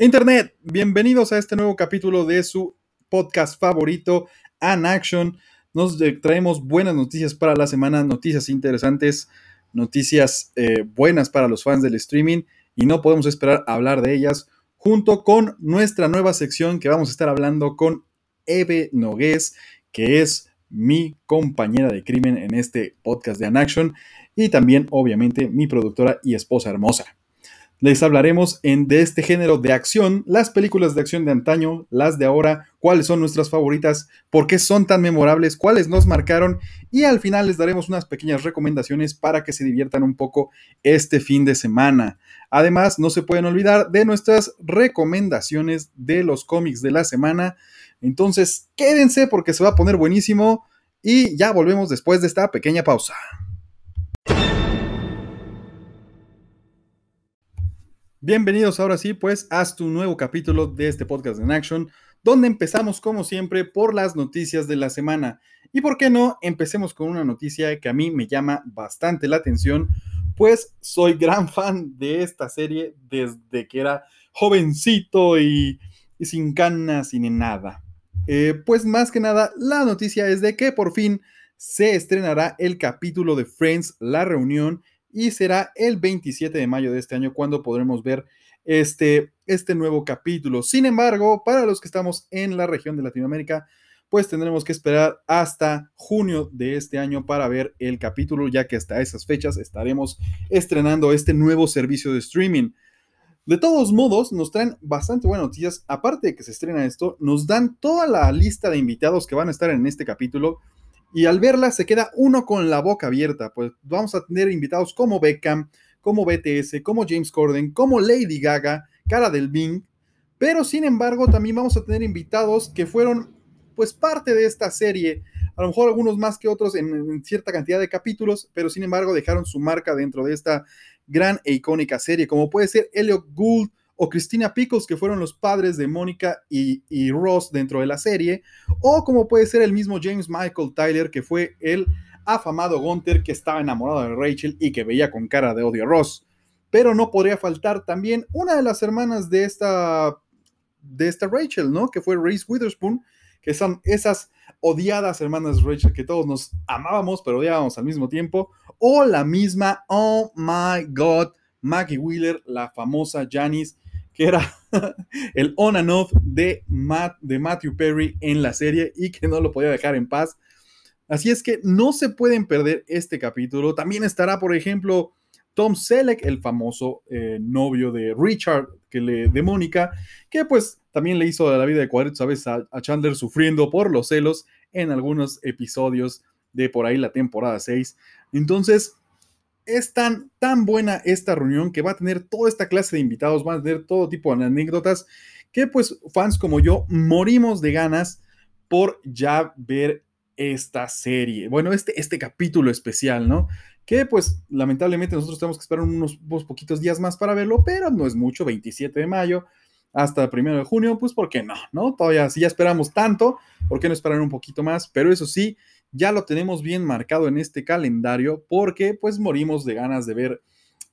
Internet, bienvenidos a este nuevo capítulo de su podcast favorito, An Action. Nos traemos buenas noticias para la semana, noticias interesantes, noticias eh, buenas para los fans del streaming y no podemos esperar a hablar de ellas junto con nuestra nueva sección que vamos a estar hablando con Eve Nogués, que es mi compañera de crimen en este podcast de An Action y también obviamente mi productora y esposa hermosa. Les hablaremos en, de este género de acción, las películas de acción de antaño, las de ahora, cuáles son nuestras favoritas, por qué son tan memorables, cuáles nos marcaron y al final les daremos unas pequeñas recomendaciones para que se diviertan un poco este fin de semana. Además, no se pueden olvidar de nuestras recomendaciones de los cómics de la semana. Entonces, quédense porque se va a poner buenísimo y ya volvemos después de esta pequeña pausa. Bienvenidos ahora sí, pues, a tu nuevo capítulo de este podcast en Action, donde empezamos como siempre por las noticias de la semana. Y por qué no, empecemos con una noticia que a mí me llama bastante la atención, pues soy gran fan de esta serie desde que era jovencito y, sin canas y ni nada. Eh, pues más que nada, la noticia es de que por fin se estrenará el capítulo de Friends, la reunión, y será el 27 de mayo de este año cuando podremos ver este, este nuevo capítulo. Sin embargo, para los que estamos en la región de Latinoamérica, pues tendremos que esperar hasta junio de este año para ver el capítulo, ya que hasta esas fechas estaremos estrenando este nuevo servicio de streaming. De todos modos, nos traen bastante buenas noticias. Aparte de que se estrena esto, nos dan toda la lista de invitados que van a estar en este capítulo y al verla se queda uno con la boca abierta, pues vamos a tener invitados como Beckham, como BTS, como James Corden, como Lady Gaga, Cara del Bing, pero sin embargo también vamos a tener invitados que fueron pues parte de esta serie, a lo mejor algunos más que otros en, cierta cantidad de capítulos, pero sin embargo dejaron su marca dentro de esta gran e icónica serie, como puede ser Elliot Gould, o Christina Pickles, que fueron los padres de Mónica y, Ross dentro de la serie, o como puede ser el mismo James Michael Tyler, que fue el afamado Gunther que estaba enamorado de Rachel y que veía con cara de odio a Ross. Pero no podría faltar también una de las hermanas de esta, de esta Rachel, ¿no? Que fue Reese Witherspoon, que son esas odiadas hermanas Rachel que todos nos amábamos, pero odiábamos al mismo tiempo, o la misma, oh my god, Maggie Wheeler, la famosa Janice, que era el on and off de, de Matthew Perry en la serie y que no lo podía dejar en paz. Así es que no se pueden perder este capítulo. También estará, por ejemplo, Tom Selleck, el famoso eh, novio de Richard, que le, de Mónica, que pues también le hizo la vida de cuadritos a veces a Chandler sufriendo por los celos en algunos episodios de por ahí la temporada 6. Entonces, es tan, tan buena esta reunión que va a tener toda esta clase de invitados, van a tener todo tipo de anécdotas que pues fans como yo morimos de ganas por ya ver esta serie. Bueno, este, este capítulo especial, ¿no? Que pues lamentablemente nosotros tenemos que esperar unos, poquitos días más para verlo, pero no es mucho, 27 de mayo hasta el primero de junio, pues ¿por qué no? ¿No? Todavía si ya esperamos tanto, ¿por qué no esperar un poquito más? Pero eso sí, ya lo tenemos bien marcado en este calendario porque pues morimos de ganas de ver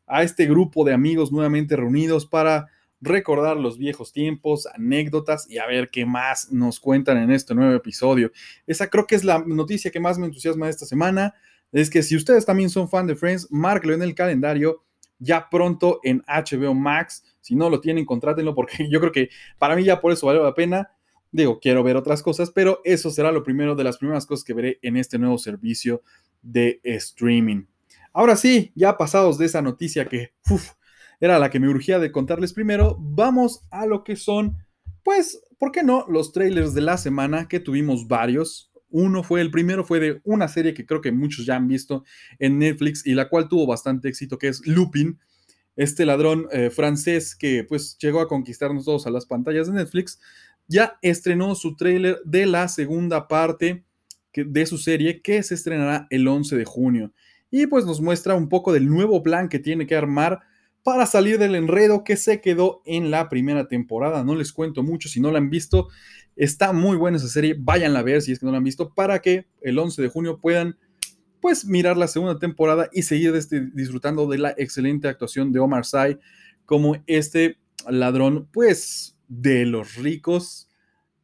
a este grupo de amigos nuevamente reunidos para recordar los viejos tiempos, anécdotas y a ver qué más nos cuentan en este nuevo episodio. Esa creo que es la noticia que más me entusiasma esta semana. Es que si ustedes también son fan de Friends, márquelo en el calendario ya pronto en HBO Max. Si no lo tienen, contrátenlo porque yo creo que para mí ya por eso vale la pena. Digo, quiero ver otras cosas, pero eso será lo primero de las primeras cosas que veré en este nuevo servicio de streaming. Ahora sí, ya pasados de esa noticia que era la que me urgía de contarles primero, vamos a lo que son, pues, ¿por qué no? Los trailers de la semana, que tuvimos varios. Uno fue, el primero fue de una serie que creo que muchos ya han visto en Netflix y la cual tuvo bastante éxito, que es Lupin, este ladrón eh, francés que pues llegó a conquistarnos todos a las pantallas de Netflix ya estrenó su tráiler de la segunda parte de su serie que se estrenará el 11 de junio. Y pues nos muestra un poco del nuevo plan que tiene que armar para salir del enredo que se quedó en la primera temporada. No les cuento mucho si no la han visto. Está muy buena esa serie. Váyanla a ver si es que no la han visto para que el 11 de junio puedan pues mirar la segunda temporada y seguir este, disfrutando de la excelente actuación de Omar Sy como este ladrón, pues, de los ricos.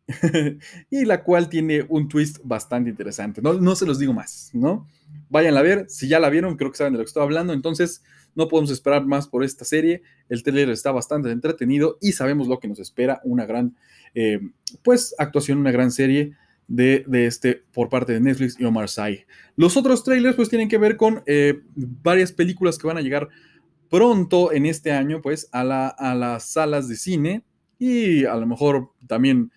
y la cual tiene un twist bastante interesante. No, no se los digo más, ¿no? Vayan a ver, si ya la vieron, creo que saben de lo que estoy hablando. Entonces, no podemos esperar más por esta serie. El trailer está bastante entretenido y sabemos lo que nos espera. Una gran, eh, pues, actuación, una gran serie de, este por parte de Netflix y Omar Sy. Los otros trailers, pues, tienen que ver con eh, varias películas que van a llegar pronto en este año, pues, a, la, a las salas de cine y a lo mejor también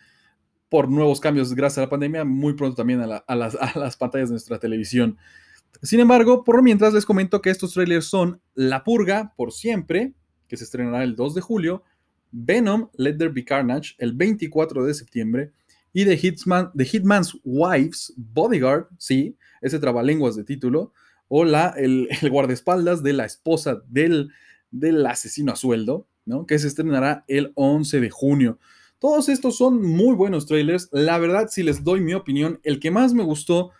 por nuevos cambios gracias a la pandemia, muy pronto también a, las, pantallas de nuestra televisión. Sin embargo, por mientras les comento que estos trailers son La Purga por siempre, que se estrenará el 2 de julio, Venom, Let There Be Carnage, el 24 de septiembre, y The, Hitman, Hitman's Wife's Bodyguard, sí, ese trabalenguas de título, o la, el, guardaespaldas de la esposa del, del asesino a sueldo, ¿no? que se estrenará el 11 de junio. Todos estos son muy buenos trailers. La verdad, si les doy mi opinión, el que más me gustó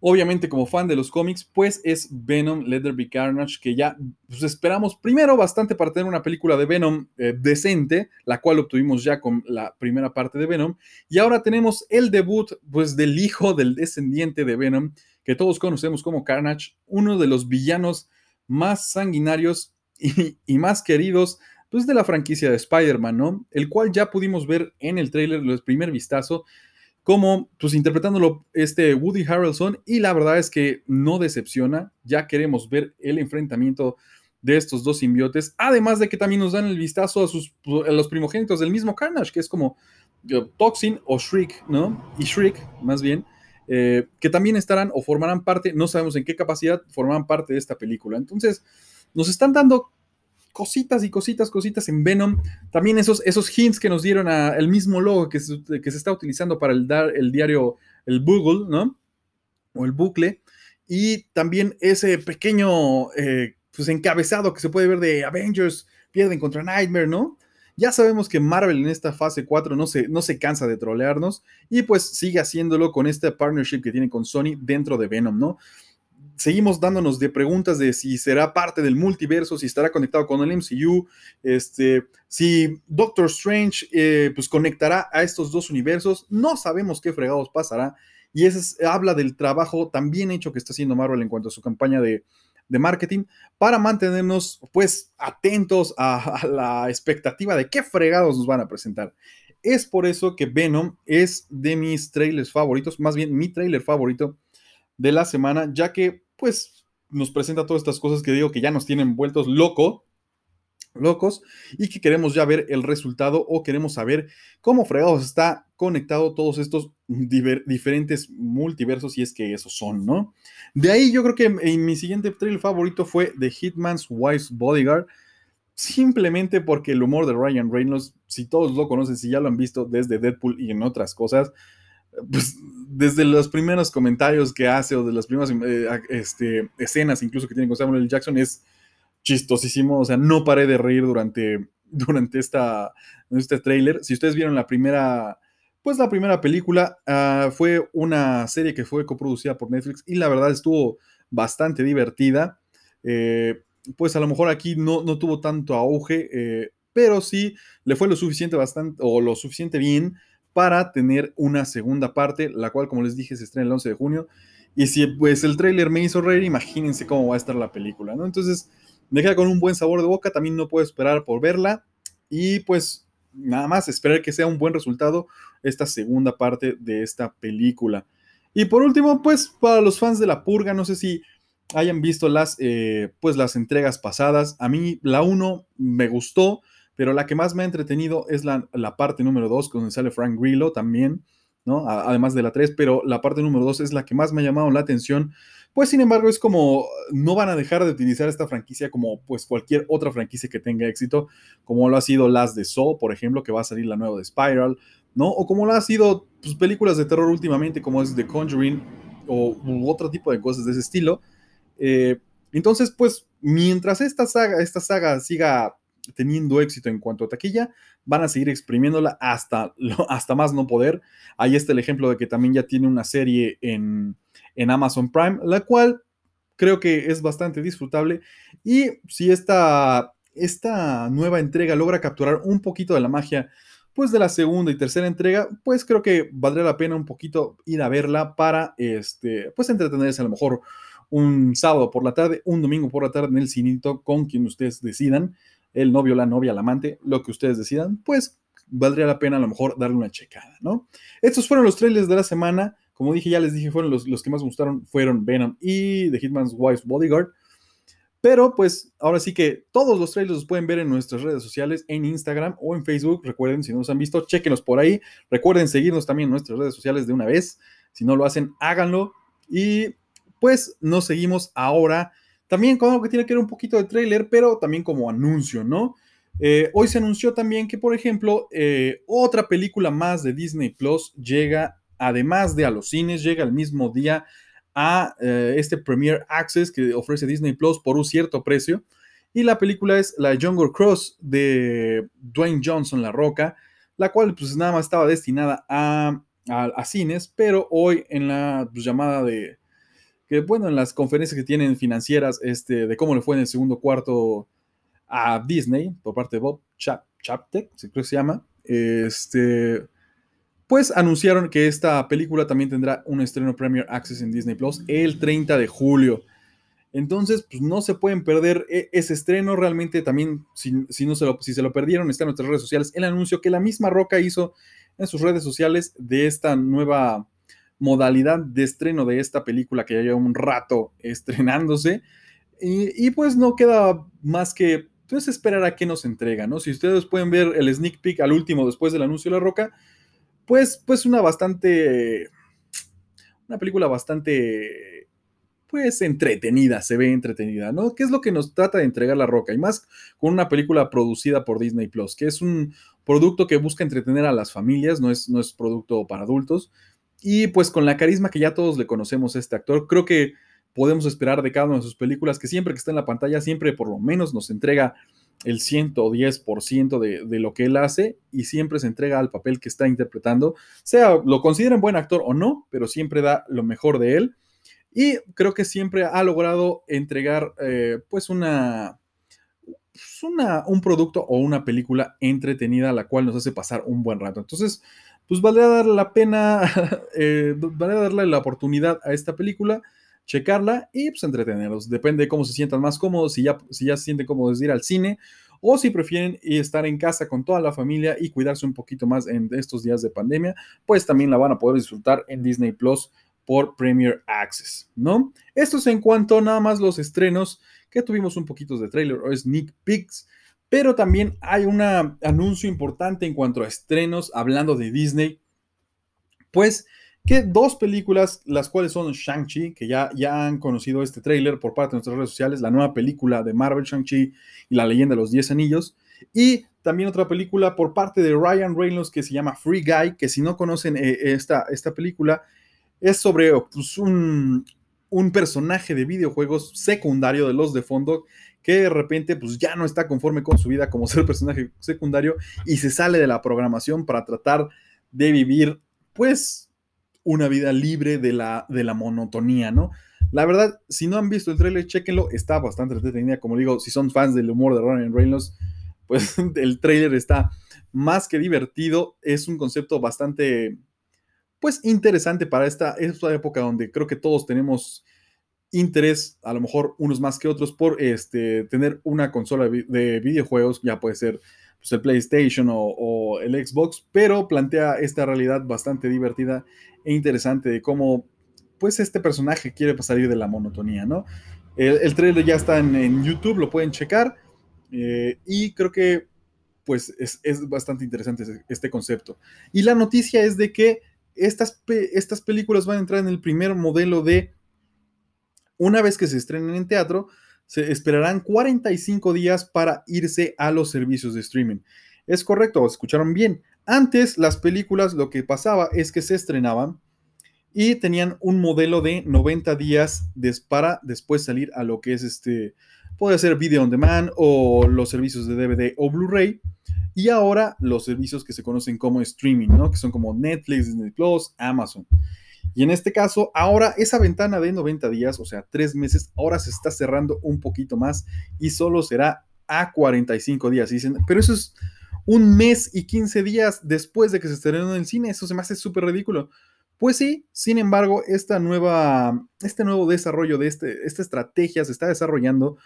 Obviamente, como fan de los cómics, pues es Venom Let There Be Carnage, que ya pues, esperamos primero bastante para tener una película de Venom eh, decente, la cual obtuvimos ya con la primera parte de Venom, y ahora tenemos el debut pues del hijo del descendiente de Venom, que todos conocemos como Carnage, uno de los villanos más sanguinarios y más queridos pues de la franquicia de Spider-Man, ¿no? El cual ya pudimos ver en el tráiler, el primer vistazo, como pues interpretándolo este Woody Harrelson y la verdad es que no decepciona, ya queremos ver el enfrentamiento de estos dos simbiotes, además de que también nos dan el vistazo a, sus, los primogénitos del mismo Carnage, que es como Toxin o Shriek, ¿no? Y Shriek, más bien, eh, que también estarán o formarán parte, no sabemos en qué capacidad, formarán parte de esta película. Entonces, nos están dando cositas y cositas, cositas en Venom. También esos, esos hints que nos dieron a el mismo logo que se, está utilizando para el, dar, el diario, el Google, ¿no? O el bucle. Y también ese pequeño eh, pues encabezado que se puede ver de Avengers pierden contra Nightmare, ¿no? Ya sabemos que Marvel en esta fase 4 no se, no se cansa de trolearnos y pues sigue haciéndolo con este partnership que tiene con Sony dentro de Venom, ¿no? Seguimos dándonos de preguntas de si será parte del multiverso, si estará conectado con el MCU, este, si Doctor Strange eh, pues conectará a estos dos universos. No sabemos qué fregados pasará. Y eso habla del trabajo tan bien hecho que está haciendo Marvel en cuanto a su campaña de, marketing para mantenernos pues atentos a, a la expectativa de qué fregados nos van a presentar. Es por eso que Venom es de mis trailers favoritos, más bien mi trailer favorito de la semana, ya que pues nos presenta todas estas cosas que digo que ya nos tienen vueltos loco, locos y que queremos ya ver el resultado o queremos saber cómo fregados está conectado todos estos diferentes multiversos y es que esos son, ¿no? De ahí yo creo que en mi siguiente trailer favorito fue The Hitman's Wife's Bodyguard, simplemente porque el humor de Ryan Reynolds, si todos lo conocen, si ya lo han visto desde Deadpool y en otras cosas, pues desde los primeros comentarios que hace o de las primeras eh, este, escenas incluso que tiene con Samuel L. Jackson es chistosísimo, o sea, no paré de reír durante, durante esta, este tráiler. Si ustedes vieron la primera, pues la primera película ah, fue una serie que fue coproducida por Netflix y la verdad estuvo bastante divertida. Eh, pues a lo mejor aquí no, no tuvo tanto auge, eh, pero sí le fue lo suficiente bastante o lo suficiente bien para tener una segunda parte, la cual, como les dije, se estrena el 11 de junio. Y si pues el tráiler me hizo reír, imagínense cómo va a estar la película, ¿no? Entonces, me queda con un buen sabor de boca, también no puedo esperar por verla. Y pues nada más, esperar que sea un buen resultado esta segunda parte de esta película. Y por último, pues para los fans de La Purga, no sé si hayan visto las, eh, pues, las entregas pasadas. A mí la 1 me gustó pero la que más me ha entretenido es la, parte número 2, donde sale Frank Grillo también, ¿no? además de la 3, pero la parte número 2 es la que más me ha llamado la atención. Pues sin embargo es como no van a dejar de utilizar esta franquicia como pues cualquier otra franquicia que tenga éxito, como lo ha sido las de Saw, por ejemplo, que va a salir la nueva de Spiral, ¿no? O como lo ha sido pues, películas de terror últimamente, como es The Conjuring o otro tipo de cosas de ese estilo. Eh, entonces, pues mientras esta saga, esta saga siga teniendo éxito en cuanto a taquilla, van a seguir exprimiéndola hasta, hasta más no poder. Ahí está el ejemplo de que también ya tiene una serie en, Amazon Prime, la cual creo que es bastante disfrutable. Y si esta esta nueva entrega logra capturar un poquito de la magia pues de la segunda y tercera entrega, pues creo que valdría la pena un poquito ir a verla para, este, pues entretenerse a lo mejor un sábado por la tarde, un domingo por la tarde en el cinito con quien ustedes decidan, el novio, la novia, el amante, lo que ustedes decidan, pues valdría la pena a lo mejor darle una checada, ¿no? Estos fueron los trailers de la semana. Como dije, ya les dije, fueron los, los que más me gustaron, fueron Venom y The Hitman's Wife's Bodyguard. Pero pues ahora sí que todos los trailers los pueden ver en nuestras redes sociales, en Instagram o en Facebook. Recuerden, si no nos han visto, chequenos por ahí. Recuerden seguirnos también en nuestras redes sociales de una vez. Si no lo hacen, háganlo. Y pues nos seguimos ahora también algo que tiene que ver un poquito de trailer, pero también como anuncio, ¿no? Eh, hoy se anunció también que, por ejemplo, eh, otra película más de Disney Plus llega, además de a los cines, llega el mismo día a eh, este Premier Access que ofrece Disney Plus por un cierto precio. Y la película es la Jungle Cross de Dwayne Johnson, La Roca, la cual pues nada más estaba destinada a, cines, pero hoy en la pues, llamada de, que bueno, en las conferencias que tienen financieras este, de cómo le fue en el segundo cuarto a Disney por parte de Bob Chaptek, si creo que se llama, este, pues anunciaron que esta película también tendrá un estreno Premier Access en Disney Plus el 30 de julio. Entonces, pues no se pueden perder e, ese estreno. Realmente también, si, no se lo, si se lo perdieron, está en nuestras redes sociales el anuncio que la misma Roca hizo en sus redes sociales de esta nueva modalidad de estreno de esta película que ya lleva un rato estrenándose. Y, pues no queda más que pues, esperar a qué nos entrega, ¿no? Si ustedes pueden ver el sneak peek al último después del anuncio de la Roca, pues, pues una bastante, una película bastante, pues entretenida, se ve entretenida, ¿no? ¿Qué es lo que nos trata de entregar La Roca? Y más con una película producida por Disney Plus, que es un producto que busca entretener a las familias, no es, no es producto para adultos. Y pues con la carisma que ya todos le conocemos a este actor, creo que podemos esperar de cada una de sus películas que siempre que está en la pantalla, siempre por lo menos nos entrega el 110% de, de lo que él hace y siempre se entrega al papel que está interpretando, sea lo consideren buen actor o no, pero siempre da lo mejor de él. Y creo que siempre ha logrado entregar eh, pues una, pues una, un producto o una película entretenida la cual nos hace pasar un buen rato. Entonces, pues valdría darle la pena, eh, valdría darle la oportunidad a esta película checarla y pues entretenerlos. Depende de cómo se sientan más cómodos, si ya, si ya se sienten cómodos de ir al cine o si prefieren estar en casa con toda la familia y cuidarse un poquito más en estos días de pandemia, pues también la van a poder disfrutar en Disney Plus por Premier Access, ¿no? Esto es en cuanto nada más los estrenos que tuvimos un poquito de trailer o sneak peeks, pero también hay un anuncio importante en cuanto a estrenos hablando de Disney, pues que dos películas, las cuales son Shang-Chi, que ya, ya han conocido este tráiler por parte de nuestras redes sociales, la nueva película de Marvel, Shang-Chi y la leyenda de los 10 anillos, y también otra película por parte de Ryan Reynolds que se llama Free Guy, que si no conocen eh, esta, esta película, es sobre pues, un, un personaje de videojuegos secundario de los de fondo que de repente pues ya no está conforme con su vida como ser personaje secundario y se sale de la programación para tratar de vivir pues una vida libre de la, de la monotonía, ¿no? La verdad, si no han visto el trailer, chequenlo, está bastante entretenida, como digo, si son fans del humor de Ryan Reynolds, pues el trailer está más que divertido, es un concepto bastante, pues interesante para esta, esta época donde creo que todos tenemos interés, a lo mejor unos más que otros, por este, tener una consola de videojuegos, ya puede ser pues, el PlayStation o, el Xbox, pero plantea esta realidad bastante divertida e interesante de cómo pues este personaje quiere salir de la monotonía, ¿no? El, trailer ya está en, YouTube, lo pueden checar eh, y creo que pues es, bastante interesante este concepto. Y la noticia es de que estas, estas películas van a entrar en el primer modelo de, una vez que se estrenen en teatro, se esperarán 45 días para irse a los servicios de streaming. Es correcto, escucharon bien. Antes las películas lo que pasaba es que se estrenaban y tenían un modelo de 90 días para después salir a lo que es este, puede ser video on demand o los servicios de DVD o Blu-ray. Y ahora los servicios que se conocen como streaming, ¿no? Que son como Netflix, Disney Plus, Amazon. Y en este caso, ahora esa ventana de 90 días, o sea, tres meses, ahora se está cerrando un poquito más y solo será a 45 días. dicen, pero eso es un mes y 15 días después de que se estrenó en el cine. Eso se me hace súper ridículo. Pues sí, sin embargo, esta nueva, este nuevo desarrollo de este, esta estrategia se está desarrollando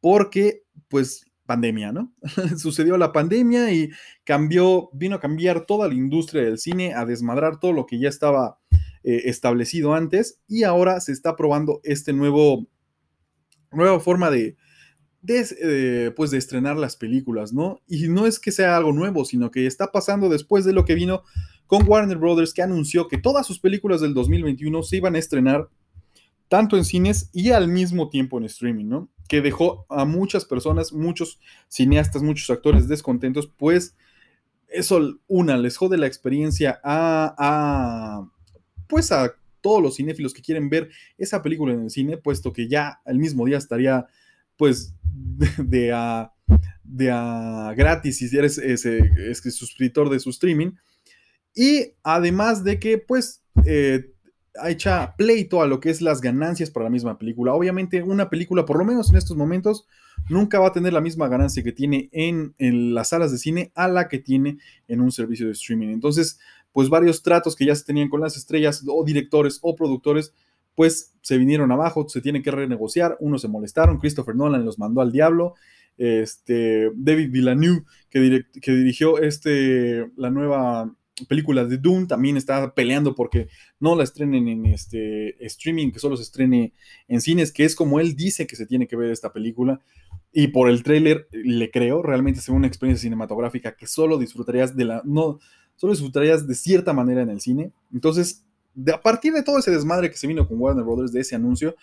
porque, pues, pandemia, ¿no? Sucedió la pandemia y cambió, vino a cambiar toda la industria del cine, a desmadrar todo lo que ya estaba eh, establecido antes y ahora se está probando este nuevo, nueva forma de, de, eh, pues de estrenar las películas, ¿no? Y no es que sea algo nuevo, sino que está pasando después de lo que vino con Warner Brothers, que anunció que todas sus películas del 2021 se iban a estrenar tanto en cines y al mismo tiempo en streaming, ¿no? Que dejó a muchas personas, muchos cineastas, muchos actores descontentos, pues eso, una, les jode la experiencia a, a pues a todos los cinéfilos que quieren ver esa película en el cine, puesto que ya el mismo día estaría, pues, de, a, de a gratis si eres ese, suscriptor de su streaming. Y además de que, pues, eh, echa pleito a lo que es las ganancias para la misma película. Obviamente, una película, por lo menos en estos momentos, nunca va a tener la misma ganancia que tiene en, las salas de cine a la que tiene en un servicio de streaming. Entonces, pues varios tratos que ya se tenían con las estrellas o directores o productores, pues se vinieron abajo, se tienen que renegociar, unos se molestaron, Christopher Nolan los mandó al diablo, este, David Villeneuve, que, que dirigió este, la nueva película de Dune, también está peleando porque no la estrenen en este streaming, que solo se estrene en cines, que es como él dice que se tiene que ver esta película. Y por el tráiler le creo, realmente es una experiencia cinematográfica que solo disfrutarías de la, no, solo disfrutarías de cierta manera en el cine. Entonces, de, a partir de todo ese desmadre que se vino con Warner Brothers de ese anuncio,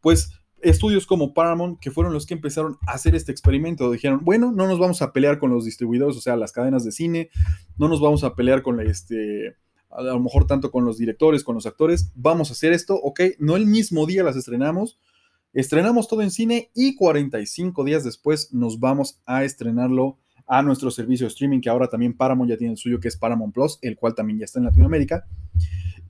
pues estudios como Paramount, que fueron los que empezaron a hacer este experimento, dijeron, bueno, no nos vamos a pelear con los distribuidores, o sea, las cadenas de cine, no nos vamos a pelear con este, a lo mejor tanto con los directores, con los actores, vamos a hacer esto, ok, no el mismo día las estrenamos, estrenamos todo en cine y 45 días después nos vamos a estrenarlo a nuestro servicio de streaming, que ahora también Paramount ya tiene el suyo, que es Paramount Plus, el cual también ya está en Latinoamérica.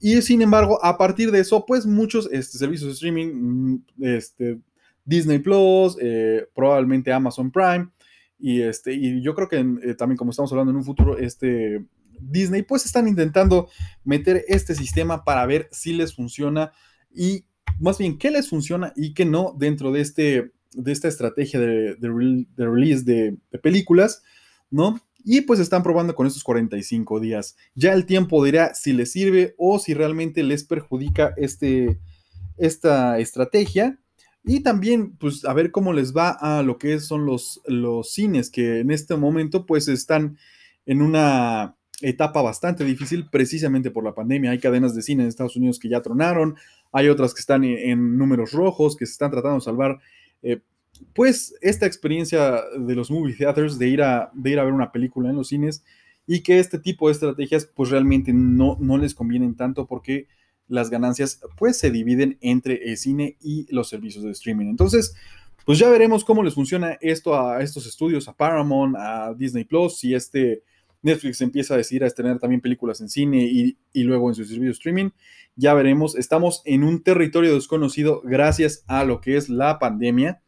Y sin embargo, a partir de eso, pues muchos este, servicios de streaming, mm, este, Disney Plus, eh, probablemente Amazon Prime, y, este, y yo creo que eh, también como estamos hablando en un futuro, este, Disney, pues están intentando meter este sistema para ver si les funciona y más bien qué les funciona y qué no dentro de, este, de esta estrategia de, release de, de películas, ¿no? Y pues están probando con estos 45 días. Ya el tiempo dirá si les sirve o si realmente les perjudica este, esta estrategia. Y también, pues, a ver cómo les va a lo que son los, los cines, que en este momento, pues, están en una etapa bastante difícil precisamente por la pandemia. Hay cadenas de cine en Estados Unidos que ya tronaron, hay otras que están en, números rojos, que se están tratando de salvar. Eh, pues esta experiencia de los movie theaters, de ir a, de ir a ver una película en los cines y que este tipo de estrategias pues realmente no, no les convienen tanto porque las ganancias pues se dividen entre el cine y los servicios de streaming. Entonces, pues ya veremos cómo les funciona esto a estos estudios, a Paramount, a Disney Plus, si este Netflix empieza a decidir a estrenar también películas en cine y, y luego en su servicio de streaming. Ya veremos, estamos en un territorio desconocido gracias a lo que es la pandemia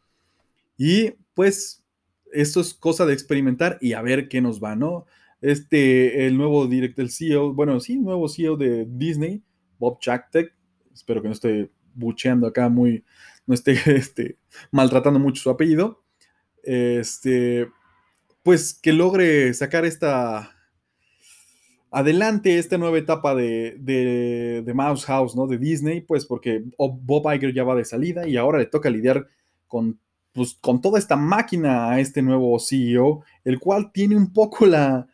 y pues esto es cosa de experimentar y a ver qué nos va, ¿no? Este, el nuevo director, el CEO, bueno, sí, nuevo CEO de Disney, Bob Chapek, espero que no esté bucheando acá muy, no esté este, maltratando mucho su apellido, este, pues que logre sacar esta, adelante esta nueva etapa de, de, de, Mouse House, ¿no? De Disney, pues porque Bob Iger ya va de salida y ahora le toca lidiar con pues con toda esta máquina a este nuevo CEO, el cual tiene un poco la,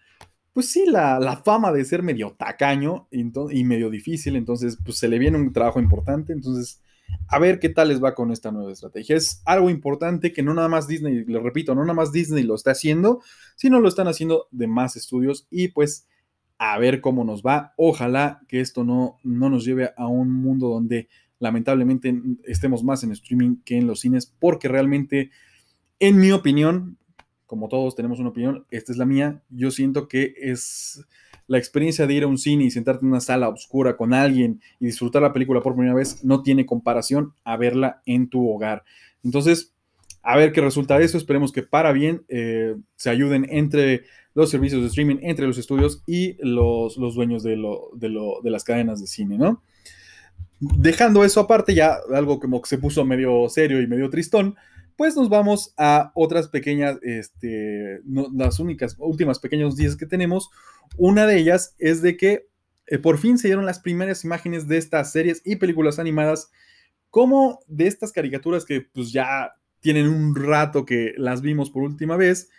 pues sí, la, fama de ser medio tacaño y, medio difícil, entonces pues se le viene un trabajo importante, entonces a ver qué tal les va con esta nueva estrategia. Es algo importante que no nada más Disney, le repito, no nada más Disney lo está haciendo, sino lo están haciendo de más estudios y pues a ver cómo nos va. Ojalá que esto no, no nos lleve a un mundo donde lamentablemente estemos más en streaming que en los cines, porque realmente, en mi opinión, como todos tenemos una opinión, esta es la mía, yo siento que es la experiencia de ir a un cine y sentarte en una sala oscura con alguien y disfrutar la película por primera vez no tiene comparación a verla en tu hogar. Entonces, A ver qué resulta de eso. Esperemos que para bien eh, se ayuden entre los servicios de streaming, entre los estudios y los, los dueños de, lo, de, lo, de las cadenas de cine, ¿no? Dejando eso aparte, ya algo como que se puso medio serio y medio tristón, pues nos vamos a otras pequeñas, este, las únicas, últimas pequeñas días que tenemos. Una de ellas es de que eh, por fin se dieron las primeras imágenes de estas series y películas animadas, como de estas caricaturas que pues ya tienen un rato que las vimos por última vez,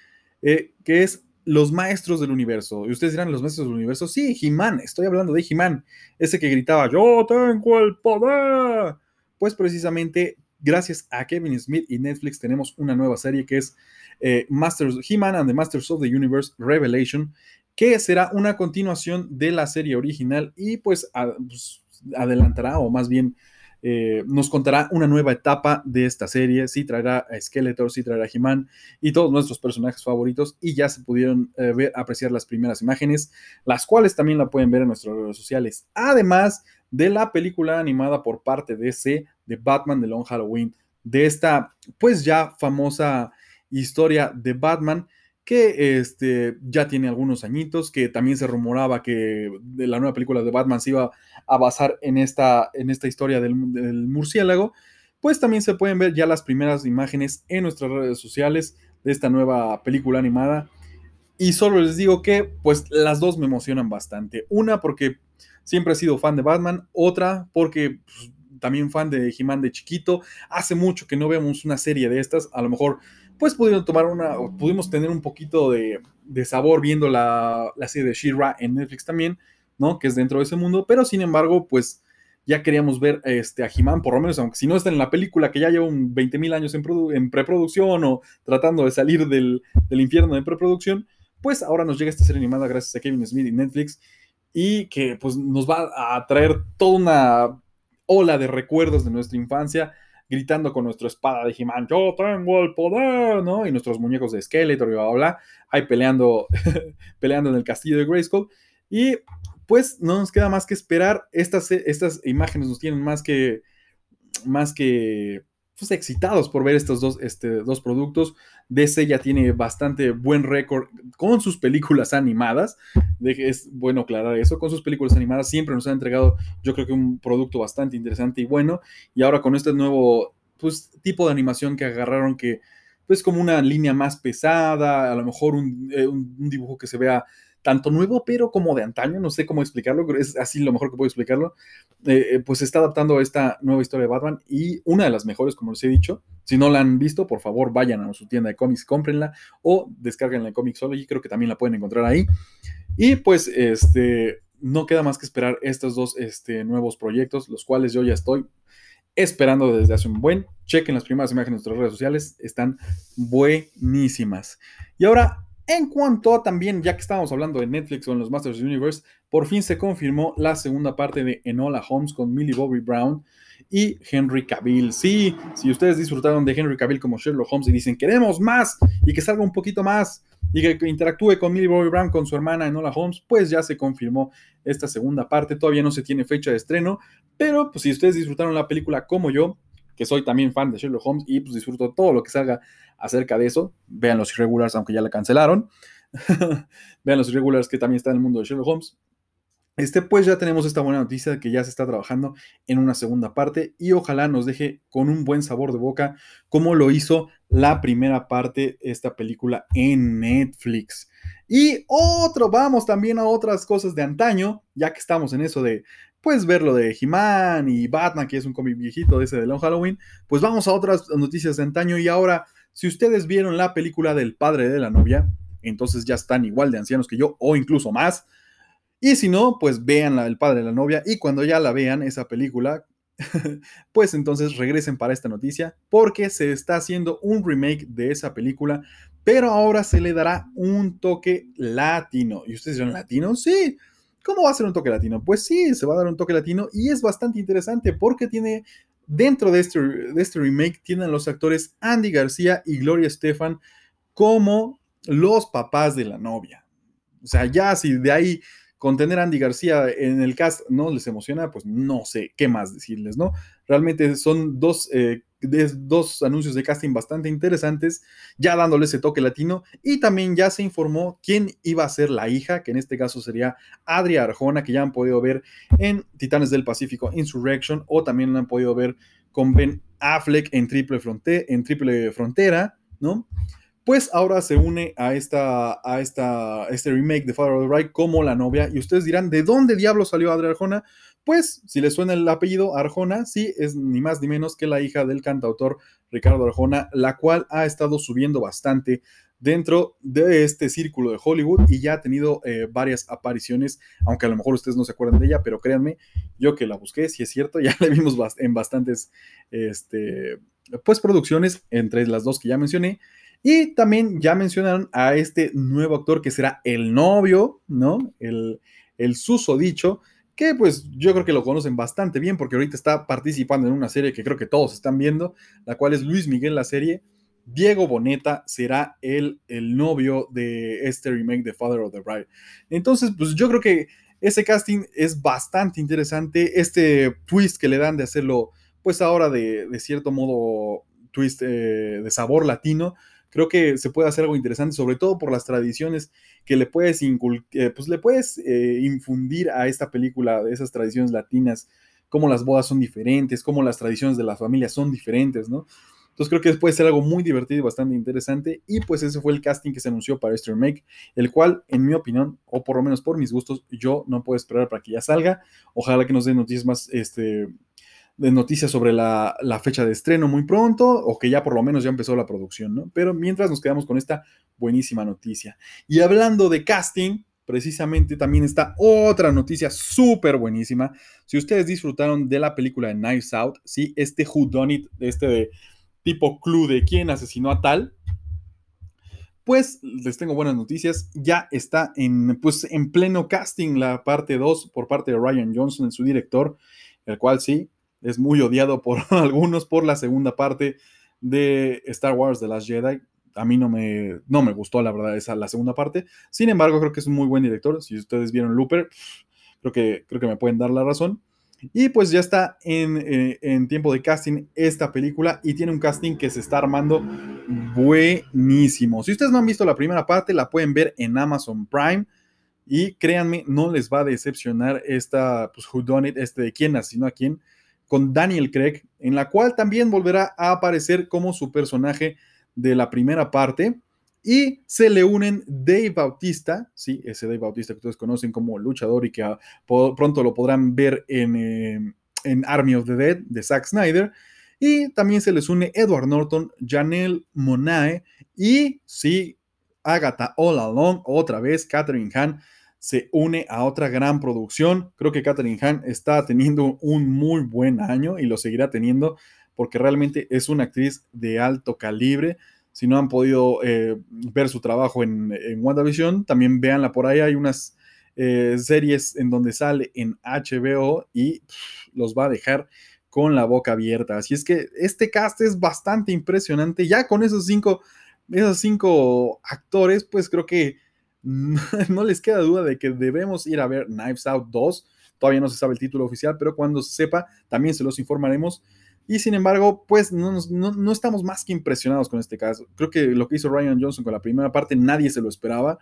eh, que es Los Maestros del Universo. Y ustedes dirán, ¿Los Maestros del Universo? Sí, He-Man, estoy hablando de He-Man, ese que gritaba, yo tengo el poder. Pues precisamente gracias a Kevin Smith y Netflix tenemos una nueva serie que es eh, Masters, He-Man and the Masters of the Universe Revelation, que será una continuación de la serie original y pues, pues adelantará o más bien eh, nos contará una nueva etapa de esta serie. Sí traerá a Skeletor, sí traerá a He-Man y todos nuestros personajes favoritos. Y ya se pudieron eh, ver, apreciar las primeras imágenes, las cuales también la pueden ver en nuestras redes sociales. Además de la película animada por parte de ese de Batman de Long Halloween, de esta pues ya famosa historia de Batman que este, ya tiene algunos añitos, que también se rumoraba que la nueva película de Batman se iba a basar en esta, en esta historia del, murciélago, pues también se pueden ver ya las primeras imágenes en nuestras redes sociales de esta nueva película animada. Y solo les digo que, pues las dos me emocionan bastante. Una porque siempre he sido fan de Batman, otra porque pues, también fan de He-Man de chiquito. Hace mucho que no vemos una serie de estas, a lo mejor pues pudieron tomar una, pudimos tener un poquito de, sabor viendo la, serie de She-Ra en Netflix también, ¿no? Que es dentro de ese mundo, pero sin embargo, pues ya queríamos ver este, a He-Man, por lo menos, aunque si no está en la película que ya lleva un 20.000 años en, en, preproducción o tratando de salir del, del, infierno de preproducción, pues ahora nos llega esta serie animada gracias a Kevin Smith y Netflix y que pues nos va a traer toda una ola de recuerdos de nuestra infancia gritando con nuestra espada de He-Man, yo tengo el poder, ¿no? Y nuestros muñecos de Skeletor y bla, bla, bla, ahí peleando, peleando en el castillo de Grayskull. Y pues no nos queda más que esperar. Estas, estas imágenes nos tienen más que, más que pues, excitados por ver estos dos, este, dos productos. DC ya tiene bastante buen récord con sus películas animadas. es bueno aclarar eso. Con sus películas animadas siempre nos han entregado, yo creo que un producto bastante interesante y bueno. Y ahora con este nuevo pues, tipo de animación que agarraron que pues como una línea más pesada, a lo mejor un eh, dibujo que se vea tanto nuevo, pero como de antaño, no sé cómo explicarlo, es así lo mejor que puedo explicarlo, eh, eh, pues se está adaptando a esta nueva historia de Batman y una de las mejores, como les he dicho, si no la han visto, por favor vayan a su tienda de cómics, cómprenla o descarguenla en y creo que también la pueden encontrar ahí. Y pues este, no queda más que esperar estos dos este, nuevos proyectos, los cuales yo ya estoy esperando desde hace un buen. Chequen las primeras imágenes de nuestras redes sociales, están buenísimas. Y ahora en cuanto a también, ya que estábamos hablando de Netflix o en los Masters Universe, por fin se confirmó la segunda parte de Enola Holmes con Millie Bobby Brown y Henry Cavill. Sí, si ustedes disfrutaron de Henry Cavill como Sherlock Holmes y dicen queremos más y que salga un poquito más y que interactúe con Millie Bobby Brown con su hermana Enola Holmes, pues ya se confirmó esta segunda parte. Todavía no se tiene fecha de estreno, pero pues si ustedes disfrutaron la película como yo, que soy también fan de Sherlock Holmes y pues disfruto todo lo que salga acerca de eso. Vean los irregulares, aunque ya la cancelaron. Vean los irregulares que también está en el mundo de Sherlock Holmes. Este, pues ya tenemos esta buena noticia que ya se está trabajando en una segunda parte y ojalá nos deje con un buen sabor de boca como lo hizo la primera parte esta película en Netflix. Y otro, vamos también a otras cosas de antaño, ya que estamos en eso de pues ver lo de He-Man y Batman, que es un cómic viejito de ese de Long Halloween, pues vamos a otras noticias de antaño y ahora, si ustedes vieron la película del padre de la novia, entonces ya están igual de ancianos que yo o incluso más. Y si no, pues vean la del padre de la novia y cuando ya la vean esa película, pues entonces regresen para esta noticia porque se está haciendo un remake de esa película, pero ahora se le dará un toque latino. ¿Y ustedes dirán latino? Sí, ¿Cómo va a ser un toque latino? Pues sí, se va a dar un toque latino y es bastante interesante porque tiene, dentro de este, de este remake, tienen los actores Andy García y Gloria Estefan como los papás de la novia. O sea, ya si de ahí con tener Andy García en el cast no les emociona, pues no sé qué más decirles, ¿no? Realmente son dos eh, dos anuncios de casting bastante interesantes, ya dándole ese toque latino. Y también ya se informó quién iba a ser la hija, que en este caso sería Adria Arjona, que ya han podido ver en Titanes del Pacífico Insurrection, o también lo han podido ver con Ben Affleck en Triple, en Triple Frontera, ¿no? Pues ahora se une a, esta, a esta, este remake de Father of the Bride como la novia. Y ustedes dirán, ¿de dónde diablo salió Adria Arjona? Pues, si le suena el apellido Arjona, sí, es ni más ni menos que la hija del cantautor Ricardo Arjona, la cual ha estado subiendo bastante dentro de este círculo de Hollywood y ya ha tenido eh, varias apariciones, aunque a lo mejor ustedes no se acuerdan de ella, pero créanme, yo que la busqué, si es cierto, ya la vimos en bastantes este, pues, producciones, entre las dos que ya mencioné. Y también ya mencionaron a este nuevo actor que será el novio, ¿no? El, el susodicho que pues yo creo que lo conocen bastante bien porque ahorita está participando en una serie que creo que todos están viendo, la cual es Luis Miguel la serie. Diego Boneta será el, el novio de este remake de Father of the Bride. Entonces, pues yo creo que ese casting es bastante interesante. Este twist que le dan de hacerlo, pues ahora de, cierto modo, twist eh, de sabor latino, creo que se puede hacer algo interesante, sobre todo por las tradiciones que le puedes, eh, pues le puedes eh, infundir a esta película esas tradiciones latinas, cómo las bodas son diferentes, cómo las tradiciones de la familia son diferentes, ¿no? Entonces creo que puede ser algo muy divertido y bastante interesante. Y pues ese fue el casting que se anunció para este remake, el cual, en mi opinión, o por lo menos por mis gustos, yo no puedo esperar para que ya salga. Ojalá que nos den noticias más este, de noticias sobre la, fecha de estreno muy pronto o que ya por lo menos ya empezó la producción, ¿no? Pero mientras nos quedamos con esta buenísima noticia. Y hablando de casting, precisamente también está otra noticia súper buenísima. Si ustedes disfrutaron de la película de Knives Out, ¿sí? Este Who Done It, este de tipo clue de quién asesinó a tal, pues les tengo buenas noticias. Ya está en, pues, en pleno casting la parte 2 por parte de Ryan Johnson, su director, el cual sí, es muy odiado por algunos por la segunda parte de Star Wars de las Jedi. A mí no me, no me gustó, la verdad, esa la segunda parte. Sin embargo, creo que es un muy buen director. Si ustedes vieron Looper, creo que, creo que me pueden dar la razón. Y pues ya está en, eh, en, tiempo de casting esta película y tiene un casting que se está armando buenísimo. Si ustedes no han visto la primera parte, la pueden ver en Amazon Prime. Y créanme, no les va a decepcionar esta, pues, Who Done It, este de quién sino a quién con Daniel Craig, en la cual también volverá a aparecer como su personaje de la primera parte. Y se le unen Dave Bautista, sí, ese Dave Bautista que ustedes conocen como luchador y que pronto lo podrán ver en, eh, en, Army of the Dead de Zack Snyder. Y también se les une Edward Norton, Janelle Monae y, sí, Agatha All Along, otra vez, Catherine Hahn se une a otra gran producción. Creo que Catherine Hahn está teniendo un muy buen año y lo seguirá teniendo porque realmente es una actriz de alto calibre. Si no han podido eh, ver su trabajo en, en, WandaVision, también véanla por ahí. Hay unas eh, series en donde sale en HBO y los va a dejar con la boca abierta. Así es que este cast es bastante impresionante. Ya con esos cinco, esos cinco actores, pues creo que no les queda duda de que debemos ir a ver Knives Out 2. Todavía no se sabe el título oficial, pero cuando se sepa, también se los informaremos. Y sin embargo, pues no, no, estamos más que impresionados con este caso. Creo que lo que hizo Ryan Johnson con la primera parte nadie se lo esperaba.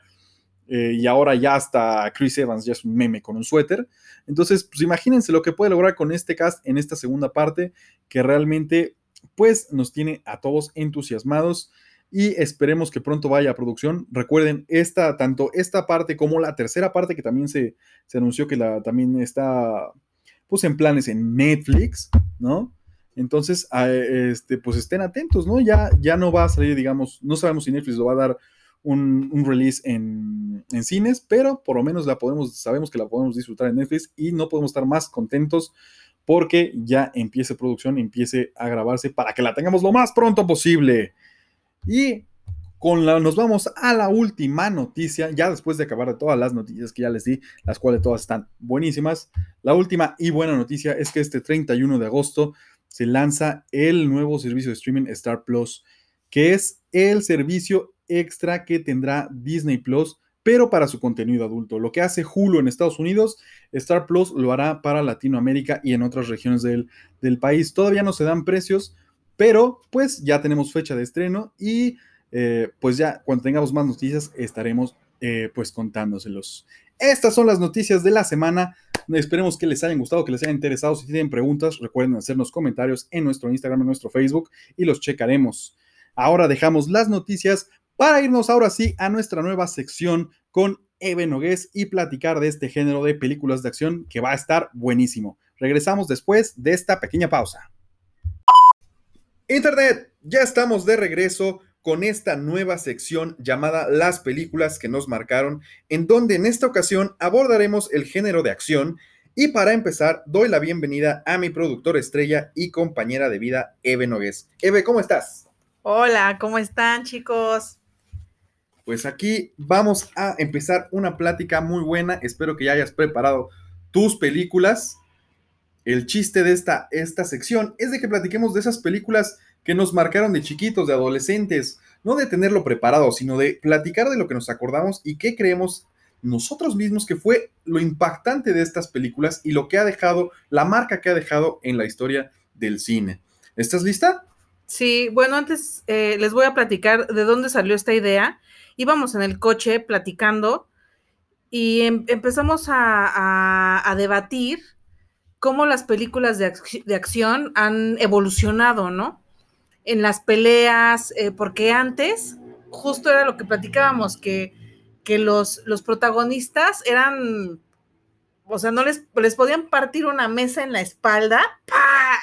Eh, y ahora ya hasta Chris Evans ya es un meme con un suéter. Entonces, pues imagínense lo que puede lograr con este cast en esta segunda parte, que realmente pues nos tiene a todos entusiasmados y esperemos que pronto vaya a producción. Recuerden, esta, tanto esta parte como la tercera parte que también se, anunció que la, también está pues en planes en Netflix, ¿no? Entonces, este, pues estén atentos, ¿no? Ya, ya no va a salir, digamos, no sabemos si Netflix lo va a dar un, release en, en, cines, pero por lo menos la podemos, sabemos que la podemos disfrutar en Netflix y no podemos estar más contentos porque ya empiece producción, empiece a grabarse para que la tengamos lo más pronto posible. Y con la, nos vamos a la última noticia, ya después de acabar de todas las noticias que ya les di, las cuales todas están buenísimas. La última y buena noticia es que este 31 de agosto se lanza el nuevo servicio de streaming Star Plus, que es el servicio extra que tendrá Disney Plus, pero para su contenido adulto. Lo que hace Hulu en Estados Unidos, Star Plus lo hará para Latinoamérica y en otras regiones del, del país. Todavía no se dan precios, pero pues ya tenemos fecha de estreno y eh, pues ya cuando tengamos más noticias estaremos eh, pues contándoselos. Estas son las noticias de la semana. Esperemos que les hayan gustado, que les hayan interesado. Si tienen preguntas, recuerden hacernos comentarios en nuestro Instagram, en nuestro Facebook y los checaremos. Ahora dejamos las noticias para irnos ahora sí a nuestra nueva sección con Eve Nogués y platicar de este género de películas de acción que va a estar buenísimo. Regresamos después de esta pequeña pausa. Internet, ya estamos de regreso con esta nueva sección llamada Las películas que nos marcaron, en donde en esta ocasión abordaremos el género de acción. Y para empezar, doy la bienvenida a mi productor estrella y compañera de vida, Eve Nogués. Eve, ¿cómo estás? Hola, ¿cómo están chicos? Pues aquí vamos a empezar una plática muy buena. Espero que ya hayas preparado tus películas. El chiste de esta, esta sección es de que platiquemos de esas películas que nos marcaron de chiquitos, de adolescentes, no de tenerlo preparado, sino de platicar de lo que nos acordamos y qué creemos nosotros mismos que fue lo impactante de estas películas y lo que ha dejado, la marca que ha dejado en la historia del cine. ¿Estás lista? Sí, bueno, antes eh, les voy a platicar de dónde salió esta idea. Íbamos en el coche platicando y em, empezamos a, debatir cómo las películas de, de acción han evolucionado, ¿no? en las peleas, eh, porque antes justo era lo que platicábamos, que, que los, los protagonistas eran, o sea, no les, les podían partir una mesa en la espalda,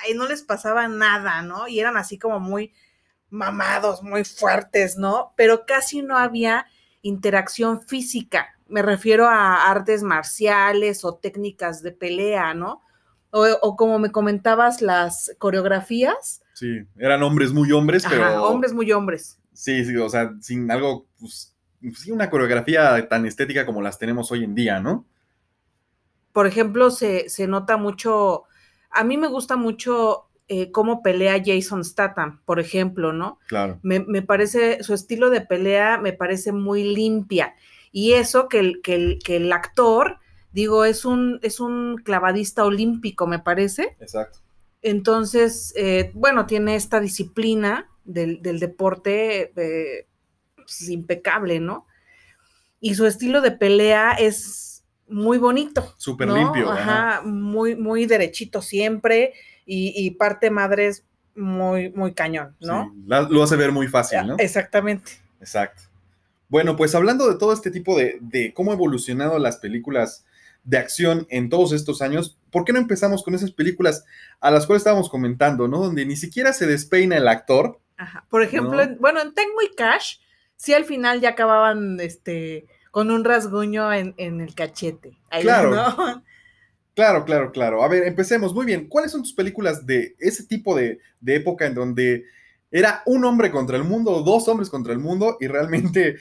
y no les pasaba nada, ¿no? Y eran así como muy mamados, muy fuertes, ¿no? Pero casi no había interacción física. Me refiero a artes marciales o técnicas de pelea, ¿no? O, o como me comentabas, las coreografías, Sí, eran hombres muy hombres, pero. hombres muy hombres. Sí, sí, o sea, sin algo, pues, sí, una coreografía tan estética como las tenemos hoy en día, ¿no? Por ejemplo, se, nota mucho. A mí me gusta mucho eh, cómo pelea Jason Statham, por ejemplo, ¿no? Claro. Me, parece, su estilo de pelea me parece muy limpia. Y eso que el, que el, que el actor, digo, es un, es un clavadista olímpico, me parece. Exacto. Entonces, eh, bueno, tiene esta disciplina del, deporte eh, pues, impecable, ¿no? Y su estilo de pelea es muy bonito. Súper limpio. Ajá, muy, muy derechito siempre y, parte madre es muy, muy cañón, ¿no? lo hace ver muy fácil, ¿no? Exactamente. Exacto. Bueno, pues hablando de todo este tipo de, de cómo ha evolucionado las películas de acción en todos estos años, ¿por qué no empezamos con esas películas a las cuales estábamos comentando, ¿no? Donde ni siquiera se despeina el actor. Ajá. Por ejemplo, bueno, en Tengo y Cash, sí al final ya acababan este, con un rasguño en, el cachete. claro. Claro, claro, claro. A ver, empecemos. Muy bien. ¿Cuáles son tus películas de ese tipo de, de época en donde era un hombre contra el mundo dos hombres contra el mundo y realmente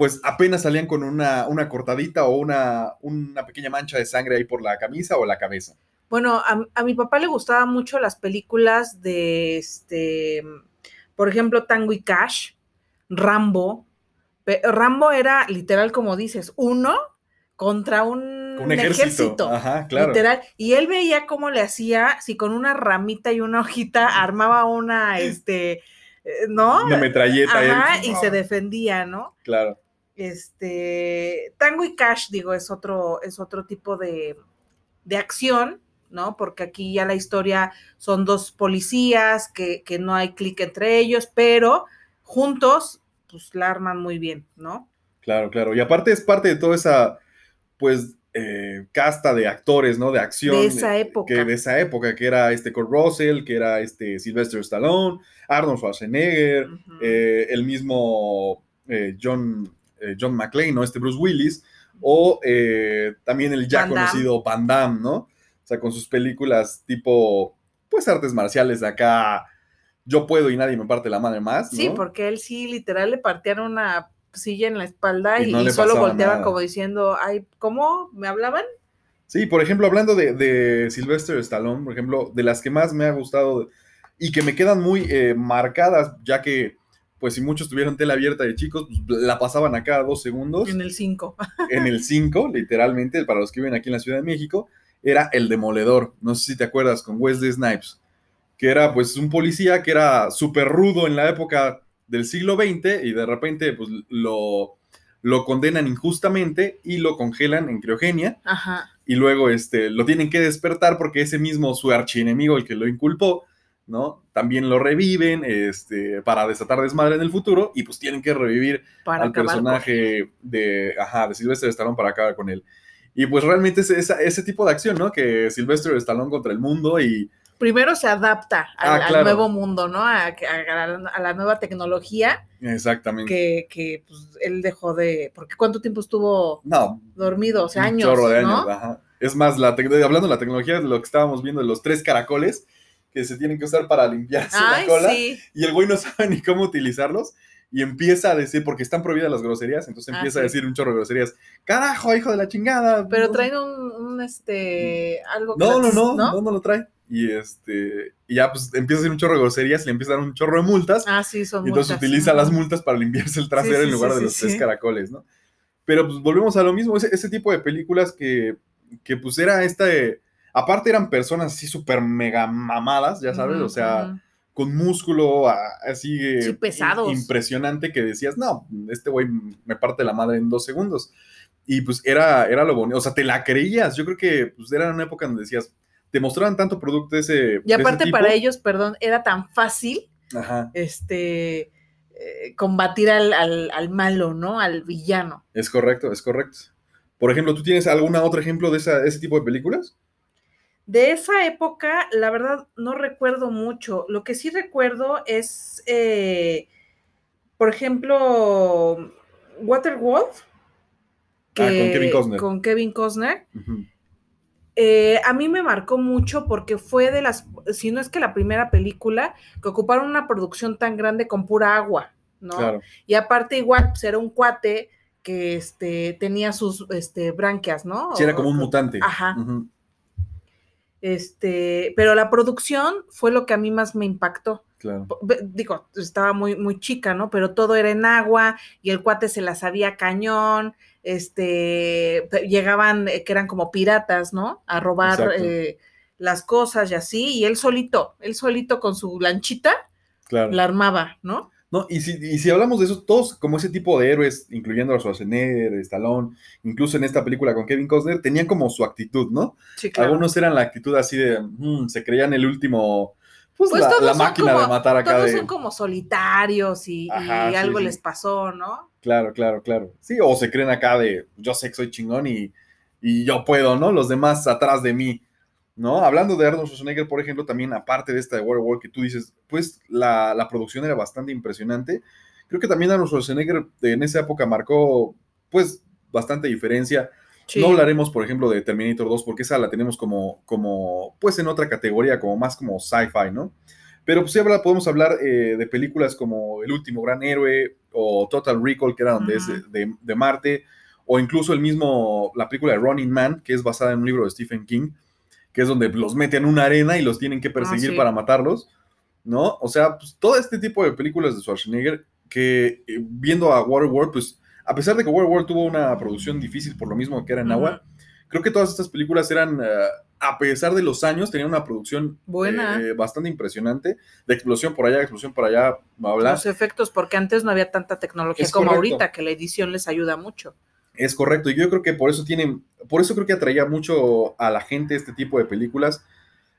pues apenas salían con una, una cortadita o una, una, pequeña mancha de sangre ahí por la camisa o la cabeza. Bueno, a, mi papá le gustaban mucho las películas de, este, por ejemplo, Tango y Cash, Rambo. Rambo era literal, como dices, uno contra un, un ejército. Ajá, claro. Literal. Y él veía cómo le hacía, si con una ramita y una hojita armaba una, este, eh, ¿no? Una metralleta. Ajá, y se defendía, ¿no? Claro. Este, Tango y Cash, digo, es otro, es otro tipo de, acción, ¿no? Porque aquí ya la historia son dos policías, que, no hay clic entre ellos, pero juntos, pues la arman muy bien, ¿no? Claro, claro. Y aparte es parte de toda esa, pues, eh, casta de actores, ¿no? De acción. De esa época. Que, de esa época, que era este Kurt Russell, que era este Sylvester Stallone, Arnold Schwarzenegger, eh, el mismo eh, John eh, John McClane, ¿no? Este Bruce Willis, o eh, también el ya conocido Van Damme, ¿no? O sea, con sus películas tipo, pues, artes marciales de acá, yo puedo y nadie me parte la madre más. ¿no? Sí, porque él sí, literal, le partían una silla en la espalda y, solo volteaban como diciendo, ay, ¿cómo me hablaban? Sí, por ejemplo, hablando de, de, Sylvester Stallone, por ejemplo, de las que más me ha gustado y que me quedan muy eh, marcadas, ya que pues si muchos tuvieron tela abierta de chicos, pues, la pasaban a cada dos segundos. En el 5. en el 5, literalmente, para los que viven aquí en la Ciudad de México, era El Demoledor. No sé si te acuerdas, con Wesley Snipes. que era pues un policía que era súper rudo en la época del siglo XX y de repente pues lo, lo condenan injustamente y lo congelan en criogenia. Ajá. Y luego este, lo tienen que despertar porque ese mismo su archienemigo, el que lo inculpó, ¿no? También lo reviven este, para desatar desmadre en el futuro y pues tienen que revivir Para al personaje de, ajá, de Sylvester Stallone para acabar con él. Y pues realmente es esa- ese tipo de acción, ¿no? Que Sylvester Stallone contra el mundo y Primero se adapta al, Ah, al nuevo mundo, ¿no? A, a- a la, nueva tecnología exactamente. que, que, pues, él dejó de. Porque ¿cuánto tiempo estuvo No, dormido? O sea, un años. chorro de años, ¿no? ajá. Es más, la hablando de la tecnología, de lo que estábamos viendo de los tres caracoles que se tienen que usar para limpiarse Ay, la cola. sí. Y el güey no sabe ni cómo utilizarlos. Y empieza a decir, porque están prohibidas las groserías, entonces Ah, empieza a sí. decir un chorro de groserías. Carajo, hijo de la chingada. Pero no- traen un, un, este, algo que No, no, las- no, no, no, lo trae. Y este, y ya pues empieza a hacer un chorro de groserías y le empieza a dar un chorro de multas. Ah, sí, son y entonces multas. utiliza las multas para limpiarse el trasero Sí, sí, en lugar de los tres caracoles, ¿no? Pero pues volvemos a lo mismo, ese, ese tipo de películas que, que pues era esta, de- aparte eran personas así súper mega mamadas, ya sabes, o sea, con músculo así eh, Sí, pesados. im- impresionante que decías, no, este güey me parte la madre en dos segundos. Y pues era, era lo bonito, o sea, te la creías. Yo creo que pues era una época donde decías, te mostraban tanto producto de ese. Y ese aparte tipo. para ellos, perdón, era tan fácil Ajá, este eh, combatir al, al, al malo, ¿no? Al villano. es correcto, es correcto. Por ejemplo, ¿tú tienes algún otro ejemplo de esa- ese tipo de películas? De esa época, la verdad, no recuerdo mucho. Lo que sí recuerdo es, eh, por ejemplo, Waterworld. Ah, con Kevin Costner. Con Kevin Costner. Eh, a mí me marcó mucho porque fue de las, si no es que la primera película, que ocuparon una producción tan grande con pura agua, ¿no? Claro, Y aparte igual, pues era un cuate que este, tenía sus este, branquias, ¿no? sí, era como un mutante. Ajá. Este, pero la producción fue lo que a mí más me impactó. claro. Digo, estaba muy, muy chica, ¿no? Pero todo era en agua y el cuate se la sabía cañón. Este, llegaban, eh, que eran como piratas, ¿no? A robar eh, las cosas y así. Y él solito, él solito con su lanchita, Claro. la armaba, ¿no? No, y si, y si hablamos de eso, todos como ese tipo de héroes, incluyendo a Schwarzenegger, Stallone, incluso en esta película con Kevin Costner, tenían como su actitud, ¿no? Sí, claro. Algunos eran la actitud así de, mm, se creían el último, pues, Pues la, todos la son máquina como- de matar acá Todos de... son como solitarios y, y Ajá, sí, algo sí. les pasó, ¿no? Claro, claro, claro. Sí, o se creen acá de, yo sé que soy chingón y, y yo puedo, ¿no? Los demás atrás de mí, ¿no? Hablando de Arnold Schwarzenegger, por ejemplo, también aparte de esta de Waterworld que tú dices, pues la, la producción era bastante impresionante. Creo que también Arnold Schwarzenegger en esa época marcó, pues, bastante diferencia. Sí. No hablaremos, por ejemplo, de Terminator 2, porque esa la tenemos como, como pues, en otra categoría, como más como sci-fi, ¿no? Pero pues sí habla- podemos hablar eh, de películas como El último gran héroe o Total Recall, que era donde es de, de Marte, o incluso el mismo, la película de Running Man, que es basada en un libro de Stephen King, que es donde los meten en una arena y los tienen que perseguir sí. para matarlos, ¿no? O sea, pues todo este tipo de películas de Schwarzenegger que eh, viendo a Waterworld, pues a pesar de que Waterworld tuvo una producción difícil por lo mismo que era en agua, creo que todas estas películas eran, eh, a pesar de los años, tenían una producción Buena. eh, bastante impresionante, de explosión por allá, explosión por allá, bla, bla. Los efectos, porque antes no había tanta tecnología Es como correcto. ahorita, que la edición les ayuda mucho. Es correcto, y yo creo que por eso tienen, por eso creo que atraía mucho a la gente este tipo de películas,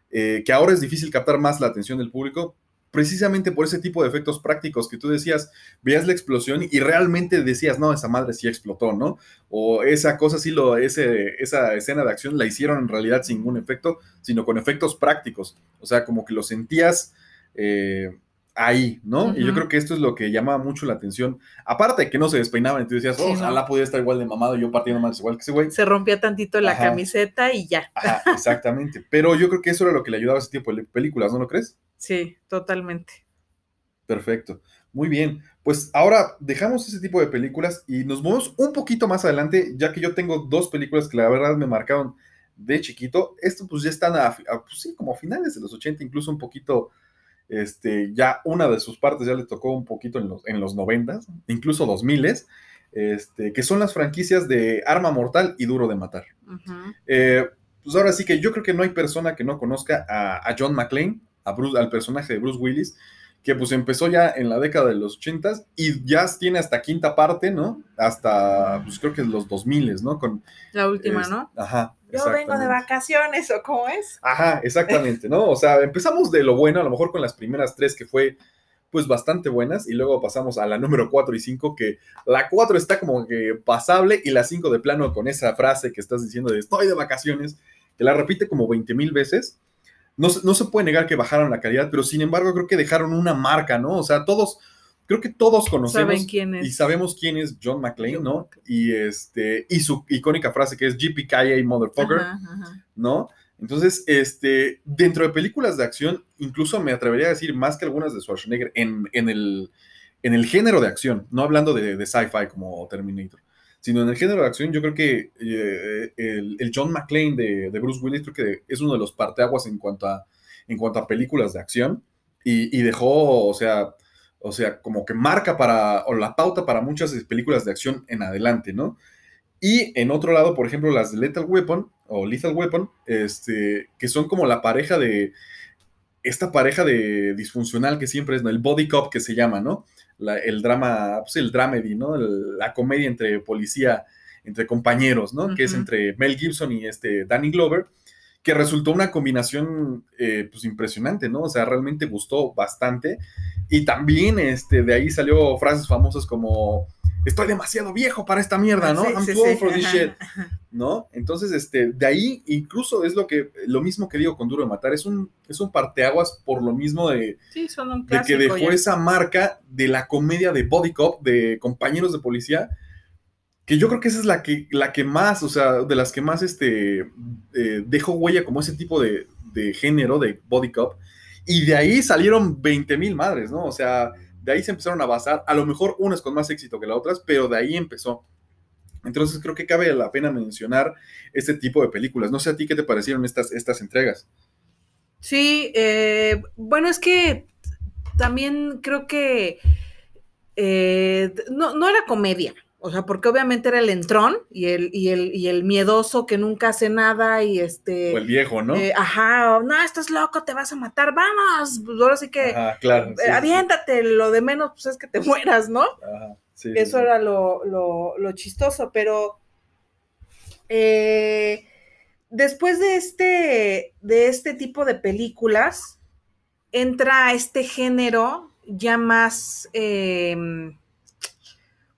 eh, que ahora es difícil captar más la atención del público, precisamente por ese tipo de efectos prácticos que tú decías, veías la explosión y realmente decías, no, esa madre sí explotó, ¿no? O esa cosa sí lo, ese, esa escena de acción la hicieron en realidad sin ningún efecto, sino con efectos prácticos, o sea, como que lo sentías eh, ahí, ¿no? Y yo creo que esto es lo que llamaba mucho la atención, aparte de que no se despeinaban y tú decías, Sí, oh, ¿no? ojalá pudiera estar igual de mamado y yo partiendo más igual que ese güey. Se rompía tantito la Ajá. camiseta y ya. Ajá, exactamente. Pero yo creo que eso era lo que le ayudaba a ese tipo de películas, ¿no lo crees? Sí, totalmente. Perfecto. Muy bien. Pues ahora dejamos ese tipo de películas y nos movemos un poquito más adelante, ya que yo tengo dos películas que la verdad me marcaron de chiquito. Esto pues ya están a, a, pues, sí, como a finales de los 80, incluso un poquito, este, ya una de sus partes ya le tocó un poquito en los, en los 90, incluso 2000, este, que son las franquicias de Arma Mortal y Duro de Matar. Eh, pues ahora sí que yo creo que no hay persona que no conozca a, a John McClane, Bruce, al personaje de Bruce Willis, que pues empezó ya en la década de los 80 y ya tiene hasta quinta parte, ¿no? Hasta, pues creo que los 2000, ¿no? Con, la última, ¿no? Ajá. Yo vengo de vacaciones, ¿o cómo es? Ajá, exactamente, ¿no? O sea, empezamos de lo bueno, a lo mejor con las primeras tres que fue pues bastante buenas y luego pasamos a la número 4 y 5 que la 4 está como que pasable y la 5 de plano con esa frase que estás diciendo de estoy de vacaciones, que la repite como 20 mil veces. No, no, se puede negar que bajaron la calidad, pero sin embargo creo que dejaron una marca, ¿no? O sea, todos, creo que todos conocemos quién es? y sabemos quién es John McClane, ¿no? Y este y su icónica frase que es GPKA motherfucker, ¿no? Entonces, este, dentro de películas de acción, incluso me atrevería a decir más que algunas de Schwarzenegger en, en, el, en el género de acción, no hablando de, de sci-fi como Terminator, sino en el género de acción, yo creo que eh, el, John McClane de, de, Bruce Willis creo que es uno de los parteaguas en cuanto a, en cuanto a películas de acción y, y dejó, o sea, o sea, como que marca para, o la pauta para muchas películas de acción en adelante, ¿no? Y en otro lado, por ejemplo, las de Lethal Weapon o Lethal Weapon, este, que son como la pareja de, esta pareja de disfuncional que siempre es, ¿no? El body cop que se llama, ¿no? el drama, pues el dramedy, ¿no? la comedia entre policía, entre compañeros, ¿no? Que es entre Mel Gibson y este Danny Glover, que resultó una combinación, eh, pues impresionante, ¿no? O sea, realmente gustó bastante. Y también, este, de ahí salió frases famosas como estoy demasiado viejo para esta mierda, ¿no? I'm too old for this shit, ¿no? Entonces, este, de ahí incluso es lo que, lo mismo que digo con Duro de Matar, es un, es un parteaguas por lo mismo de, de que dejó esa marca de la comedia de Body Cop, de compañeros de policía, que yo creo que esa es la que, la que más, o sea, de las que más, este, eh, dejó huella como ese tipo de, de género de Body Cop, y de ahí salieron 20 mil madres, ¿no? O sea, de ahí se empezaron a basar, a lo mejor unas con más éxito que las otras, pero de ahí empezó. Entonces creo que cabe la pena mencionar este tipo de películas. No sé a ti qué te parecieron estas, estas entregas. Sí, eh, bueno, es que también creo que eh, no, no era comedia. O sea, porque obviamente era el entrón y el, y el, y el miedoso que nunca hace nada y este... O el viejo, ¿no? Eh, ajá, no, estás loco, te vas a matar, vamos. Pues ahora sí que... Ajá, claro. Eh, aviéntate, lo de menos pues es que te mueras, ¿no? Ajá, sí. Eso era lo, lo, lo, chistoso, pero... Eh, después de este, de este tipo de películas, entra este género ya más...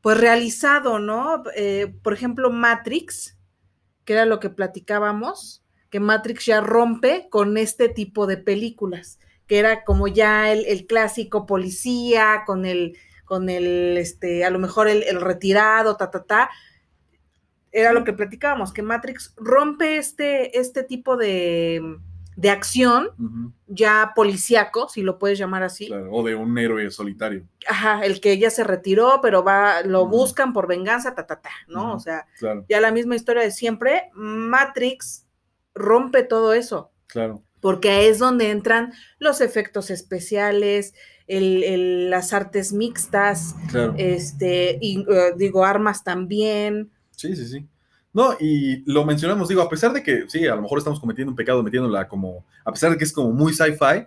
Pues realizado, ¿no? Eh, por ejemplo, Matrix, que era lo que platicábamos, que Matrix ya rompe con este tipo de películas, que era como ya el, clásico policía, con el, con el, este, a lo mejor el, el retirado, ta, ta, ta. Era lo que platicábamos, que Matrix rompe este, este tipo de, de acción, ya policíaco, si lo puedes llamar así. o de un héroe solitario. Ajá, el que ya se retiró, pero va, lo buscan por venganza, ta, ta, ta, ¿no? O sea, ya la misma historia de siempre. Matrix rompe todo eso. Claro. Porque es donde entran los efectos especiales, el, las artes mixtas, este, y eh, digo, armas también. Sí, sí, sí. No, y lo mencionamos, digo, a pesar de que, sí, a lo mejor estamos cometiendo un pecado metiéndola como, a pesar de que es como muy sci-fi,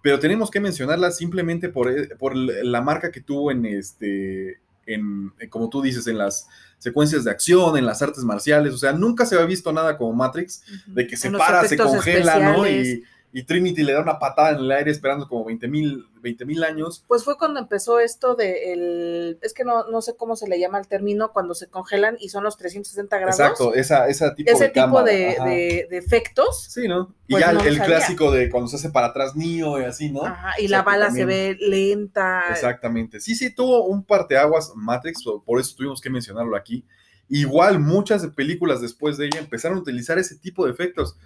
pero tenemos que mencionarla simplemente por, eh, por la marca que tuvo en este, en, como tú dices, en las secuencias de acción, en las artes marciales, o sea, nunca se había visto nada como Matrix, de que se para, se congela, ¿no? Y, y Trinity le da una patada en el aire esperando como 20 mil años. Pues fue cuando empezó esto de el, es que no, no sé cómo se le llama el término cuando se congelan y son los 360 grados. Exacto, esa, esa tipo ese tipo de, de, efectos. Sí, ¿no? Y pues ya el, clásico de cuando se hace para atrás Nio y así, ¿no? Ajá, y la bala se ve lenta. Exactamente. Sí, sí, tuvo un parteaguas Matrix, por eso tuvimos que mencionarlo aquí. Igual muchas películas después de ella empezaron a utilizar ese tipo de efectos,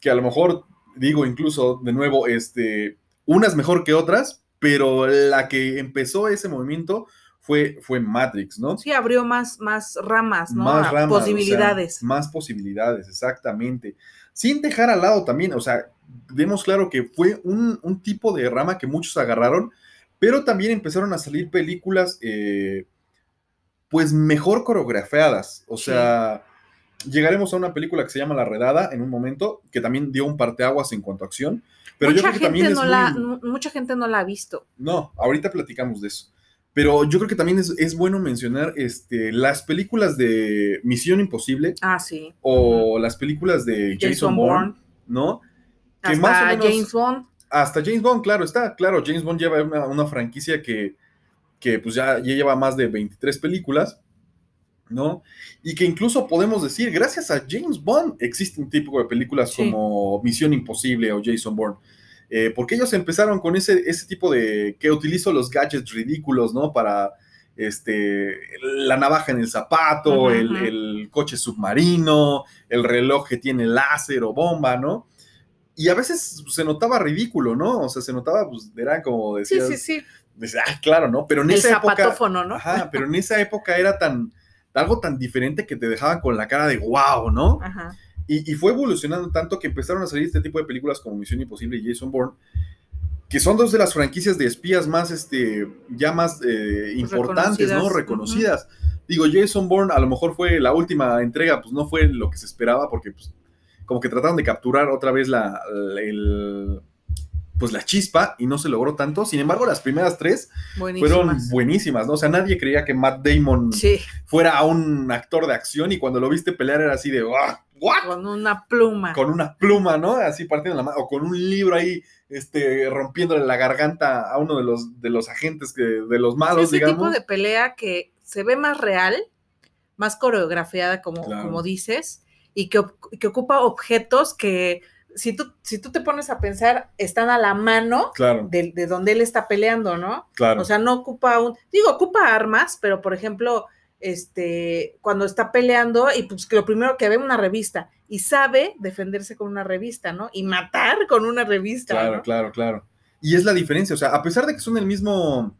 que a lo mejor digo incluso de nuevo, este, unas mejor que otras, pero la que empezó ese movimiento fue, fue Matrix, ¿no? Sí, abrió más, más ramas, ¿no? Más ramas, posibilidades. más posibilidades, exactamente. Sin dejar al lado también, o sea, vemos claro que fue un, tipo de rama que muchos agarraron, pero también empezaron a salir películas, eh, pues mejor coreografiadas, o sea Llegaremos a una película que se llama La Redada en un momento, que también dio un parteaguas en cuanto a acción. Pero mucha yo creo que gente también no es la, muy- mucha gente no la ha visto. No, ahorita platicamos de eso. Pero yo creo que también es, es bueno mencionar este, las películas de Misión Imposible Ah, sí. o las películas de Jason, Jason Bourne, Bourne. ¿no? Que Hasta más o menos- James Bond. Hasta James Bond, claro, está, claro, James Bond lleva una, una franquicia que, que pues ya, ya lleva más de 23 películas, ¿no? Y que incluso podemos decir, gracias a James Bond existe un tipo de películas Sí. como Misión Imposible o Jason Bourne. Eh, porque ellos empezaron con ese, ese tipo de que utilizo los gadgets ridículos, ¿no? Para este, la navaja en el zapato, el, coche submarino, el reloj que tiene láser o bomba, ¿no? Y a veces se notaba ridículo, ¿no? O sea, se notaba, pues, era como Sí, decías, sí, sí. decías, ah, claro, ¿no? Pero en El esa época, zapatófono, ¿no? ajá, pero en esa época era tan, algo tan diferente que te dejaban con la cara de wow, ¿no? Ajá. Y, y fue evolucionando tanto que empezaron a salir este tipo de películas como Misión Imposible y Jason Bourne, que son dos de las franquicias de espías más, este, ya más eh, importantes, ¿no? reconocidas. Reconocidas. Digo, Jason Bourne a lo mejor fue la última entrega, pues no fue lo que se esperaba, porque pues como que trataron de capturar otra vez la, la- el, pues la chispa y no se logró tanto. Sin embargo, las primeras tres fueron Buenísimas. ¿no? O sea, nadie creía que Matt Damon Sí, fuera un actor de acción y cuando lo viste pelear era así de, "Ah, ¿what? con una pluma. con una pluma, ¿no? Así partiendo la mano, o con un libro ahí, este, rompiéndole la garganta a uno de los, de los agentes que, de los malos, ese digamos. tipo de pelea que se ve más real, más coreografiada, como, Claro. como dices, y que ocupa objetos que, si tú, si tú te pones a pensar, están a la mano Claro, de, de donde él está peleando, ¿no? claro. O sea, no ocupa un, digo, ocupa armas, pero por ejemplo, este, cuando está peleando y pues que lo primero que ve una revista y sabe defenderse con una revista, ¿no? Y matar con una revista, claro, ¿no? claro, claro. Y es la diferencia, o sea, a pesar de que son el mismo,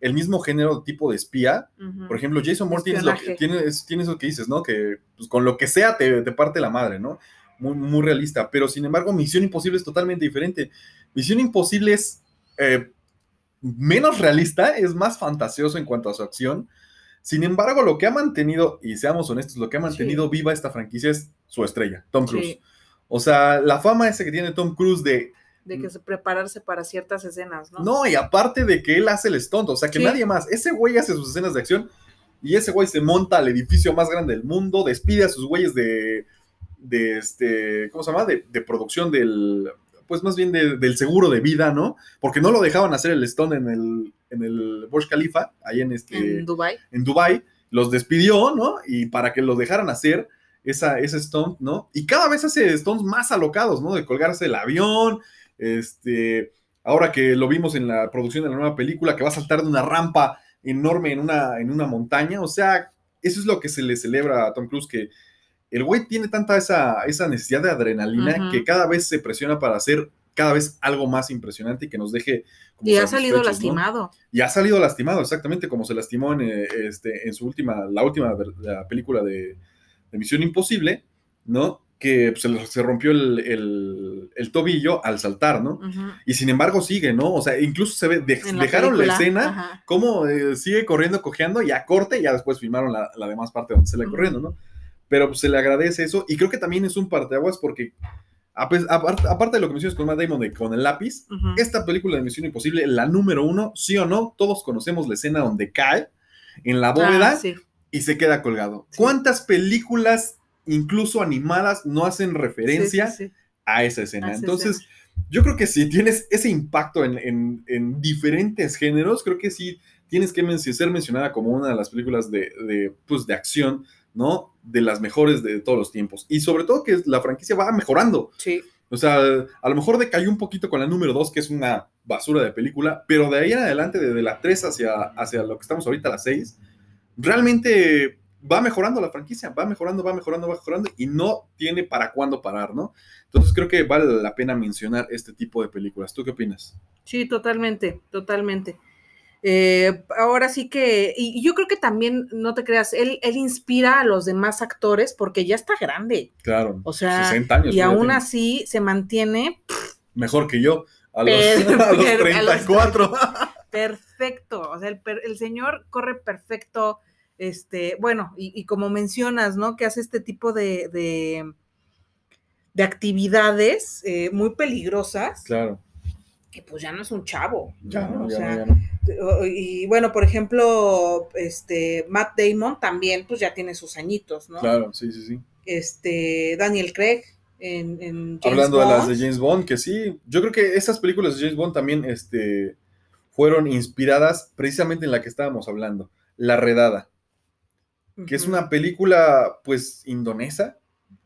el mismo género tipo de espía, por ejemplo, Jason Bourne tiene, lo que, Espionaje. tiene, tiene eso que dices, ¿no? Que pues, con lo que sea te, te parte la madre, ¿no? Muy, muy realista. Pero sin embargo, Misión Imposible es totalmente diferente. Misión Imposible es eh, menos realista, es más fantasioso en cuanto a su acción. Sin embargo, lo que ha mantenido, y seamos honestos, lo que ha mantenido viva esta franquicia es su estrella, Tom Cruise. Sí, O sea, la fama esa que tiene Tom Cruise de de que se prepararse para ciertas escenas, ¿no? no, y aparte de que él hace el stunt, o sea, que Sí. nadie más. Ese güey hace sus escenas de acción y ese güey se monta al edificio más grande del mundo, despide a sus güeyes de, de este, ¿cómo se llama? De, de producción del, pues más bien de- del seguro de vida, ¿no? Porque no lo dejaban hacer el stunt en el, en el Burj Khalifa, ahí en este, En Dubai. en Dubai, los despidió, ¿no? Y para que los dejaran hacer esa, ese stunt, ¿no? Y cada vez hace stunts más alocados, ¿no? De colgarse el avión, este, ahora que lo vimos en la producción de la nueva película, que va a saltar de una rampa enorme en una, en una montaña, o sea, eso es lo que se le celebra a Tom Cruise, que el güey tiene tanta esa, esa necesidad de adrenalina que cada vez se presiona para hacer cada vez algo más impresionante y que nos deje... como Y ha salido lastimado. y ha salido lastimado, exactamente como se lastimó en, eh, este, en su última, la última la película de, de Misión Imposible, ¿no? Que pues, se, le- se rompió el, el- el tobillo al saltar, ¿no? Y sin embargo sigue, ¿no? O sea, incluso se ve, de- En la dejaron la escena, ajá. cómo eh, sigue corriendo, cojeando, y a corte, y ya después filmaron la, la demás parte donde sale Ujú. corriendo, ¿no? Pero pues, se le agradece eso, y creo que también es un parteaguas porque, aparte, aparte de lo que mencionas con Matt Damon de con el lápiz, esta película de Misión Imposible, la número uno, sí o no, todos conocemos la escena donde cae en la bóveda Ah, sí. y se queda colgado. Sí. ¿Cuántas películas, incluso animadas, no hacen referencia Sí, a esa escena? A esa Entonces, yo creo que si tienes ese impacto en, en- en diferentes géneros, creo que sí tienes que ser mencionada como una de las películas de, de, pues, de acción, ¿no? De las mejores de todos los tiempos. Y sobre todo que la franquicia va mejorando. Sí. O sea, a lo mejor decayó un poquito con la número 2, que es una basura de película, pero de ahí en adelante, desde la 3 hacia, hacia lo que estamos ahorita, la 6, realmente va mejorando la franquicia, va mejorando, va mejorando, va mejorando y no tiene para cuándo parar, ¿no? Entonces creo que vale la pena mencionar este tipo de películas. ¿Tú qué opinas? Sí, totalmente, totalmente. Eh, ahora sí que, y yo creo que también, no te creas, él, él inspira a los demás actores porque ya está grande. Claro, O sea, 60 años. Y aún así se mantiene Mejor que yo, a los, Pero- a los pero a los 34. perfecto. O sea, el, per- el señor corre perfecto, Este, bueno, y, y como mencionas, ¿no? Que hace este tipo de, de, de actividades eh, muy peligrosas. Claro. Que pues ya no es un chavo. Ya ¿no? no, O ya sea, no, ya no. Y bueno, por ejemplo, este Matt Damon también, pues ya tiene sus añitos, ¿no? Claro, sí, sí, sí. Este Daniel Craig en, en James Hablando de las de. James Bond, que sí, yo creo que estas películas de James Bond también este, fueron inspiradas precisamente en la que estábamos hablando, La Redada, que es una película pues indonesa,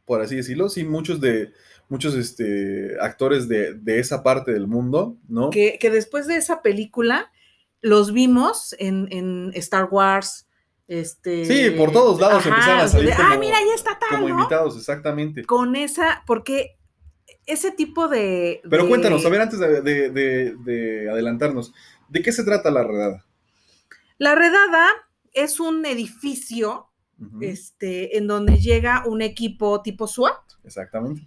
por así decirlo, sí, muchos de muchos este, actores de, de esa parte del mundo, ¿no? que, que después de esa película los vimos en, en Star Wars. Este, Sí, por todos lados empezaron a salir de, como- ah, mira, ahí está tal, Como ¿no? invitados, exactamente. Con esa, porque ese tipo de. Pero de- cuéntanos, a ver, antes de, de- de- de adelantarnos, ¿de qué se trata La Redada? La redada es un edificio este, en donde llega un equipo tipo SWAT, Exactamente,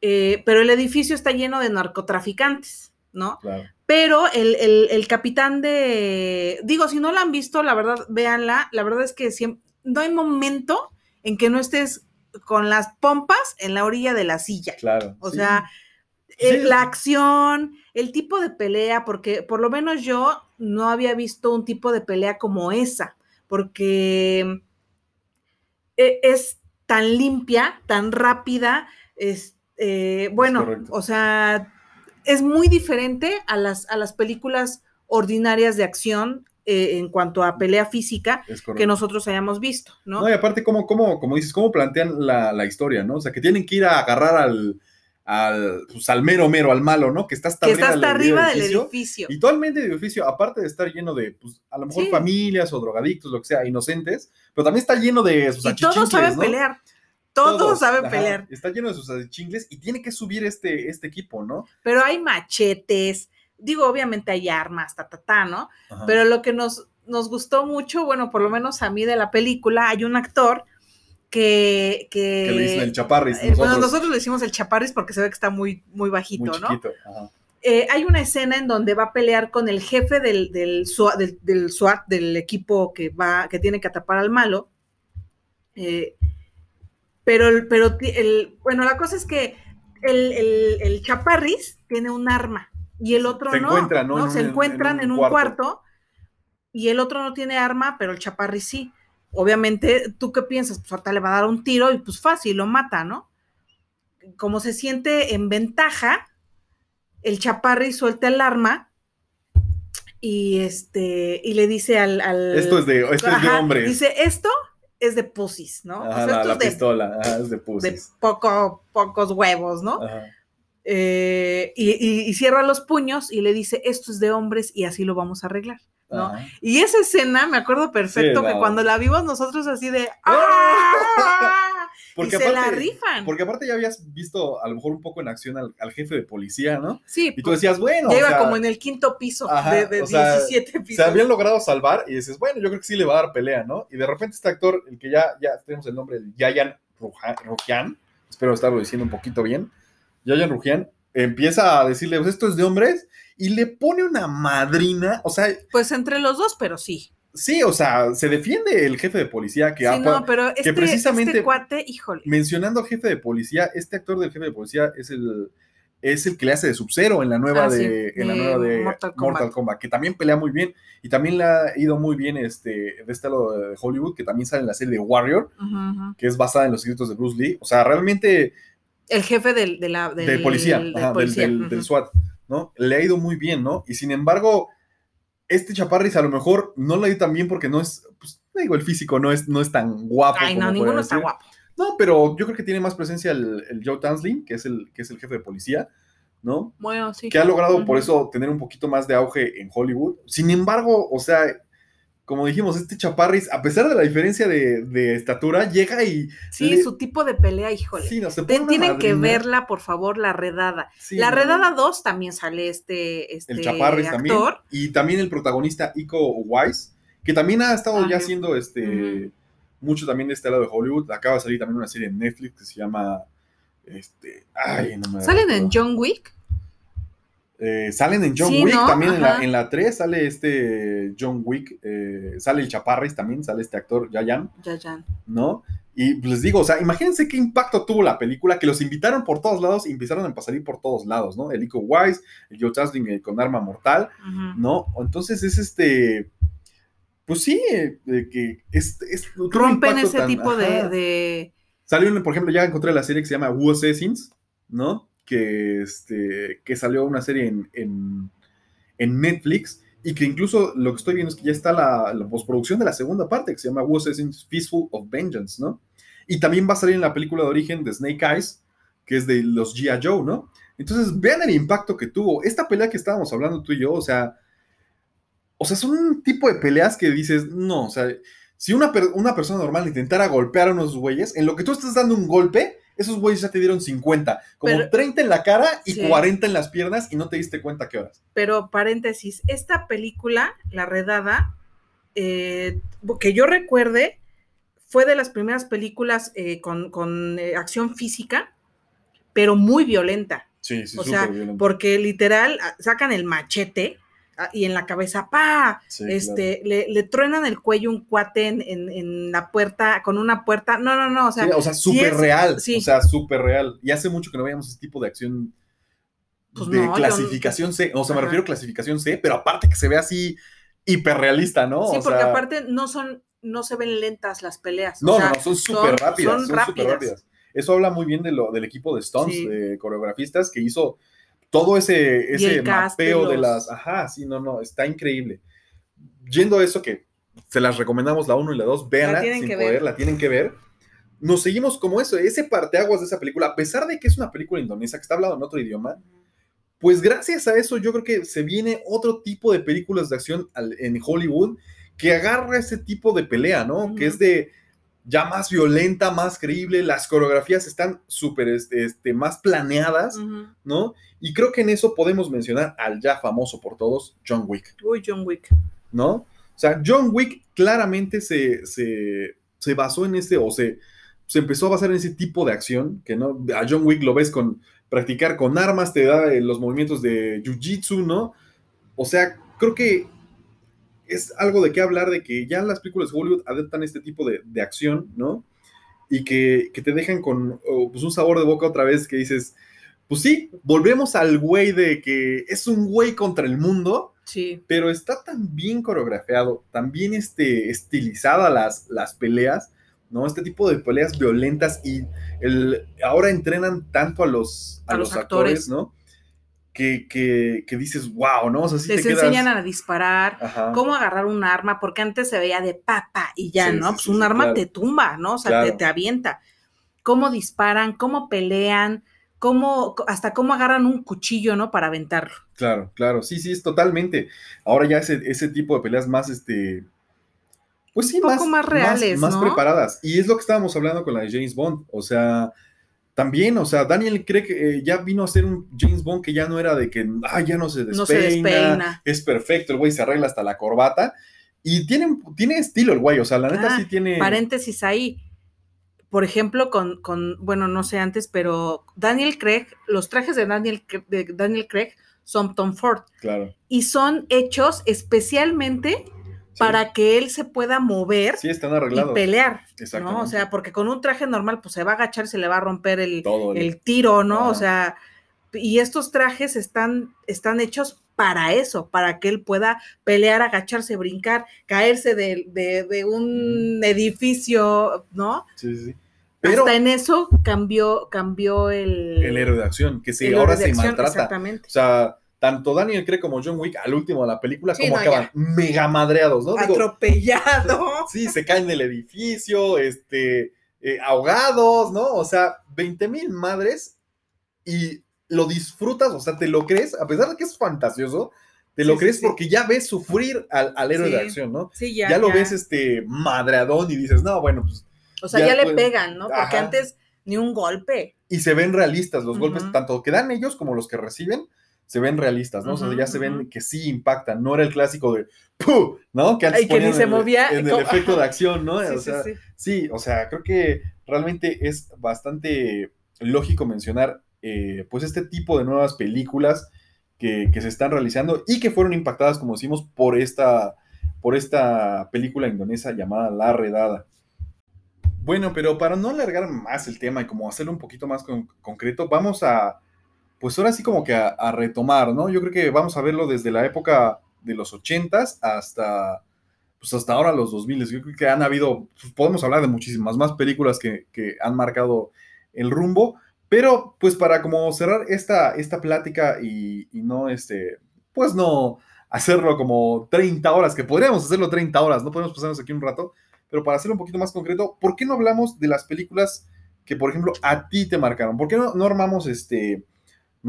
eh, pero el edificio está lleno de narcotraficantes, ¿no? claro. Pero el, el- el capitán de. Digo, si no la han visto, la verdad, véanla. La verdad es que siempre, no hay momento en que no estés con las pompas en la orilla de la silla. Claro. O sí. sea, Sí. eh, la acción, el tipo de pelea, porque por lo menos yo no había visto un tipo de pelea como esa, porque eh, es tan limpia, tan rápida, es, eh, bueno, o sea, es muy diferente a las, a las películas ordinarias de acción eh, en cuanto a pelea física que nosotros hayamos visto, ¿no? No, y aparte, ¿cómo, cómo, como dices, cómo plantean la, la historia, ¿no? O sea, que tienen que ir a agarrar al, al, pues, al mero mero, al malo, ¿no? Que está hasta que está arriba, hasta del arriba del edificio. edificio. Y todo el edificio, aparte de estar lleno de, pues, a lo mejor Sí. familias o drogadictos, lo que sea, inocentes, pero también está lleno de sus Y todos saben ¿no? pelear. Todos, saben ajá, pelear. Está lleno de sus achichincles y tiene que subir este, este equipo, ¿no? Pero hay machetes. Digo, obviamente hay armas, ta, ta, ta, ¿no? Ajá. Pero lo que nos, nos gustó mucho, bueno, por lo menos a mí de la película, hay un actor que. que, que le dicen el chaparris. eh, nosotros, Bueno, nosotros le decimos el chaparris porque se ve que está muy, muy bajito, muy ¿no? Ajá. Eh, hay una escena en donde va a pelear con el jefe del, del, SWAT, del, del SWAT, del equipo que va, que tiene que atrapar al malo. Eh, pero, el- pero el, bueno, la cosa es que el, el- el chaparris tiene un arma y el otro Se no. encuentran, ¿no? En Se un- en encuentran un en un, cuarto. cuarto. y el otro no tiene arma, pero el chaparris sí. Obviamente, ¿tú qué piensas? Pues ahorita le va a dar un tiro y pues fácil, lo mata, ¿no? Como se siente en ventaja, el chaparri suelta el arma y este y le dice al, al- Esto es de, esto es de Ajá, hombres. dice esto es de pussies, ¿no? O Ajá, sea, la, de, pistola, ajá, es de de pussies. poco, pocos huevos, ¿no? Ajá. Eh, y, y- y cierra los puños y le dice esto es de hombres y así lo vamos a arreglar. ¿no? Y esa escena me acuerdo perfecto Sí, que cuando la vimos nosotros así de ¡Ah! Porque y se la aparte- rifan. Porque aparte ya habías visto a lo mejor un poco en acción al, al jefe de policía, ¿no? sí, Y tú decías, bueno, ya o iba sea, como en el quinto piso ajá, de, de o sea, 17 pisos. se habían logrado salvar y dices, bueno, yo creo que sí le va a dar pelea, ¿no? Y de repente este actor, el que ya, ya tenemos el nombre, el Yayan Rujian, espero estarlo diciendo un poquito bien, Yayan Rujian, empieza a decirle, pues esto es de hombres, y le pone una madrina, o sea, Pues entre los dos, pero sí. Sí, o sea, se defiende el jefe de policía que Sí, ha- no, pero este, precisamente- este cuate, híjole. mencionando al jefe de policía, este actor del jefe de policía es el es el que le hace de Sub-Zero en la nueva Ah, sí, de en la nueva de Mortal Mortal, Kombat. Que también pelea muy bien y también le ha ido muy bien este de este lado de Hollywood, que también sale en la serie de Warrior, que es basada en los escritos de Bruce Lee, o sea, realmente El jefe del, de la, del, de policía, del ajá, del- policía, del, ujú. del SWAT, ¿no? Le ha ido muy bien, ¿no? Y sin embargo, este Chaparris a lo mejor no ha ido tan bien porque no es, pues, digo, el físico no es, no es tan guapo. Ay, no, ninguno está guapo. No, pero yo creo que tiene más presencia el, el Joe Tanslin, que es el, que es el jefe de policía, ¿no? Bueno, sí. Que ha logrado por eso tener un poquito más de auge en Hollywood. Sin embargo, o sea, como dijimos, este Chaparris, a pesar de la diferencia de, de estatura, llega y... Sí, le- su tipo de pelea, híjole. Sí, no, se pone tienen que verla, por favor, la redada. Sí, la no, redada 2 también sale este, este El Chaparris también. Y también el protagonista Iko Wise, que también ha estado ya haciendo este, mucho también de este lado de Hollywood. Acaba de salir también una serie en Netflix que se llama... Este, ay, no me ¿Salen en. John Wick? Eh, salen en John Sí, Wick ¿no? también en la, en la 3, sale este John Wick, eh, sale el Chaparris también, sale este actor Yayan, Ya, ya. ¿no? Y pues, les digo, o sea, imagínense qué impacto tuvo la película, que los invitaron por todos lados y empezaron a salir por todos lados, ¿no? El Ico Wise, el Joe Taslim eh, con arma mortal, Ujú. ¿no? Entonces es este, pues sí, eh, que es, es- Rompen ese tan- tipo de, de- Salió, por ejemplo, ya encontré la serie que se llama Who Assassins, ¿no? Que, este, que salió una serie en, en, en Netflix y que incluso lo que estoy viendo es que ya está la, la postproducción de la segunda parte que se llama Who Assassins Fistful of Vengeance, ¿no? Y también va a salir en la película de origen de Snake Eyes, que es de los G.I. Joe, ¿no? Entonces, vean el impacto que tuvo. Esta pelea que estábamos hablando tú y yo, o sea, o sea, son un tipo de peleas que dices, no, o sea, si una, una persona normal intentara golpear a unos güeyes, en lo que tú estás dando un golpe, esos güeyes ya te dieron 50, como Pero- 30 en la cara y Sí. 40 en las piernas y no te diste cuenta qué horas. Pero paréntesis, esta película, La Redada, eh, que yo recuerde, fue de las primeras películas eh, con, con, eh, acción física, pero muy violenta. Sí, sí, o sea, porque literal ah, sacan el machete y en la cabeza, ¡pa! este, le, le truenan el cuello un cuate en, en- en la puerta, con una puerta. No, no, no, o sea, Sí, o sea, sí súper es- real. sí. O sea, súper real. Y hace mucho que no veíamos ese tipo de acción Pues de no, yo- clasificación C. O sea, me Ajá. refiero a clasificación C, pero aparte que se ve así hiperrealista, ¿no? sí, O porque sea, aparte no son, no se ven lentas las peleas. o No, sea, no, son súper rápidas. son rápidas. Eso habla muy bien de lo, del equipo de Stones, Sí. de coreografistas, que hizo todo ese, ese de mapeo de, los- las. Ajá, sí, no, no, está increíble. Yendo a eso que se las recomendamos la 1 y la 2, véanla tienen sin poder, ver. la tienen que ver. Nos seguimos como eso, ese parteaguas de esa película, a pesar de que es una película indonesia que está hablando en otro idioma, pues gracias a eso yo creo que se viene otro tipo de películas de acción al- en Hollywood que agarra ese tipo de pelea, ¿no? Que es de ya más violenta, más creíble, las coreografías están súper este, este, más planeadas. ¿no? Y creo que en eso podemos mencionar al ya famoso por todos, John Wick, Uy, John Wick. ¿no? O sea, John Wick claramente se, se, se basó en ese, o se, se empezó a basar en ese tipo de acción, que no, a John Wick lo ves con practicar con armas, te da eh, los movimientos de Jiu-Jitsu, ¿no? O sea, creo que es algo de qué hablar, de que ya las películas de Hollywood adaptan este tipo de, de acción, ¿no? Y que, que te dejan con oh, pues, un sabor de boca otra vez que dices, pues sí, volvemos al güey de que es un güey contra el mundo, Sí. pero está tan bien coreografiado, tan bien este, estilizada las, las peleas, ¿no? Este tipo de peleas violentas y el, ahora entrenan tanto a los, a A los actores. ¿no? Que, que, que dices, wow, ¿no? O sea, sí Les te quedas... enseñan a disparar, Ajá. cómo agarrar un arma, porque antes se veía de papa y ya, Sí, ¿no? sí, pues sí, un arma claro. te tumba, ¿no? O sea, Claro. te, te avienta. Cómo disparan, cómo pelean, cómo, hasta cómo agarran un cuchillo, ¿no? Para aventarlo. Claro, claro, sí, sí, es totalmente. Ahora ya ese, ese tipo de peleas más, este, pues sí, Un poco más reales, más, ¿no? preparadas. Y es lo que estábamos hablando con la de James Bond. O sea, también, o sea, Daniel cree que eh, ya vino a ser un James Bond que ya no era de que, ah, ya no se despeina, No se despeina. es perfecto, el güey se arregla hasta la corbata. Y tiene, tiene estilo el güey, o sea, la neta Ah, sí tiene... Paréntesis ahí. Por ejemplo, con, con, bueno, no sé antes, pero Daniel Craig, los trajes de Daniel, de Daniel Craig son Tom Ford Claro. y son hechos especialmente. Para que él se pueda mover Sí, están y pelear, ¿no? O sea, porque con un traje normal, pues se va a agachar y se le va a romper el, el- el tiro, ¿no? O sea, y estos trajes están, están hechos para eso, para que él pueda pelear, agacharse, brincar, caerse de, de- de un edificio, ¿no? Sí, sí, sí. Pero Hasta en eso cambió, cambió el, el héroe de acción, que ahora se acción, maltrata. Exactamente. O sea, tanto Daniel Craig como John Wick al último de la película, Sí, como no, acaban mega madreados, ¿no? Digo, Atropellado. sí, se caen del edificio, este, eh, ahogados, ¿no? O sea, 20 mil madres y lo disfrutas, o sea, te lo crees, a pesar de que es fantasioso, te lo Sí, crees sí. porque ya ves sufrir al, al héroe de acción, ¿no? Sí, Ya, ya. lo ves este madreadón y dices, no, bueno, pues, O sea, ya ya, le pegan, ¿no? Porque Ajá. antes ni un golpe. y se ven realistas los golpes, tanto que dan ellos como los que reciben, se ven realistas, ¿no? o sea, ya se ven que sí impactan, no era el clásico de ¡Puh! ¿no? Que antes Ay, que ni se en el- movía, en el efecto de acción, ¿no? Sí, o sí, sea, sí. sí, o sea, creo que realmente es bastante lógico mencionar, eh, pues, este tipo de nuevas películas que, que se están realizando y que fueron impactadas, como decimos, por esta, por esta película indonesia llamada La Redada. Bueno, pero para no alargar más el tema y como hacerlo un poquito más con- concreto, vamos a, pues ahora sí como que a, retomar, ¿no? Yo creo que vamos a verlo desde la época de los 80s hasta, pues hasta ahora los 2000. Yo creo que han habido, pues podemos hablar de muchísimas más películas que, que han marcado el rumbo, pero pues para como cerrar esta, esta plática y, y no, este, pues no hacerlo como 30 horas, que podríamos hacerlo 30 horas, no podemos pasarnos aquí un rato, pero para hacerlo un poquito más concreto, ¿por qué no hablamos de las películas que, por ejemplo, a ti te marcaron? ¿Por qué no armamos este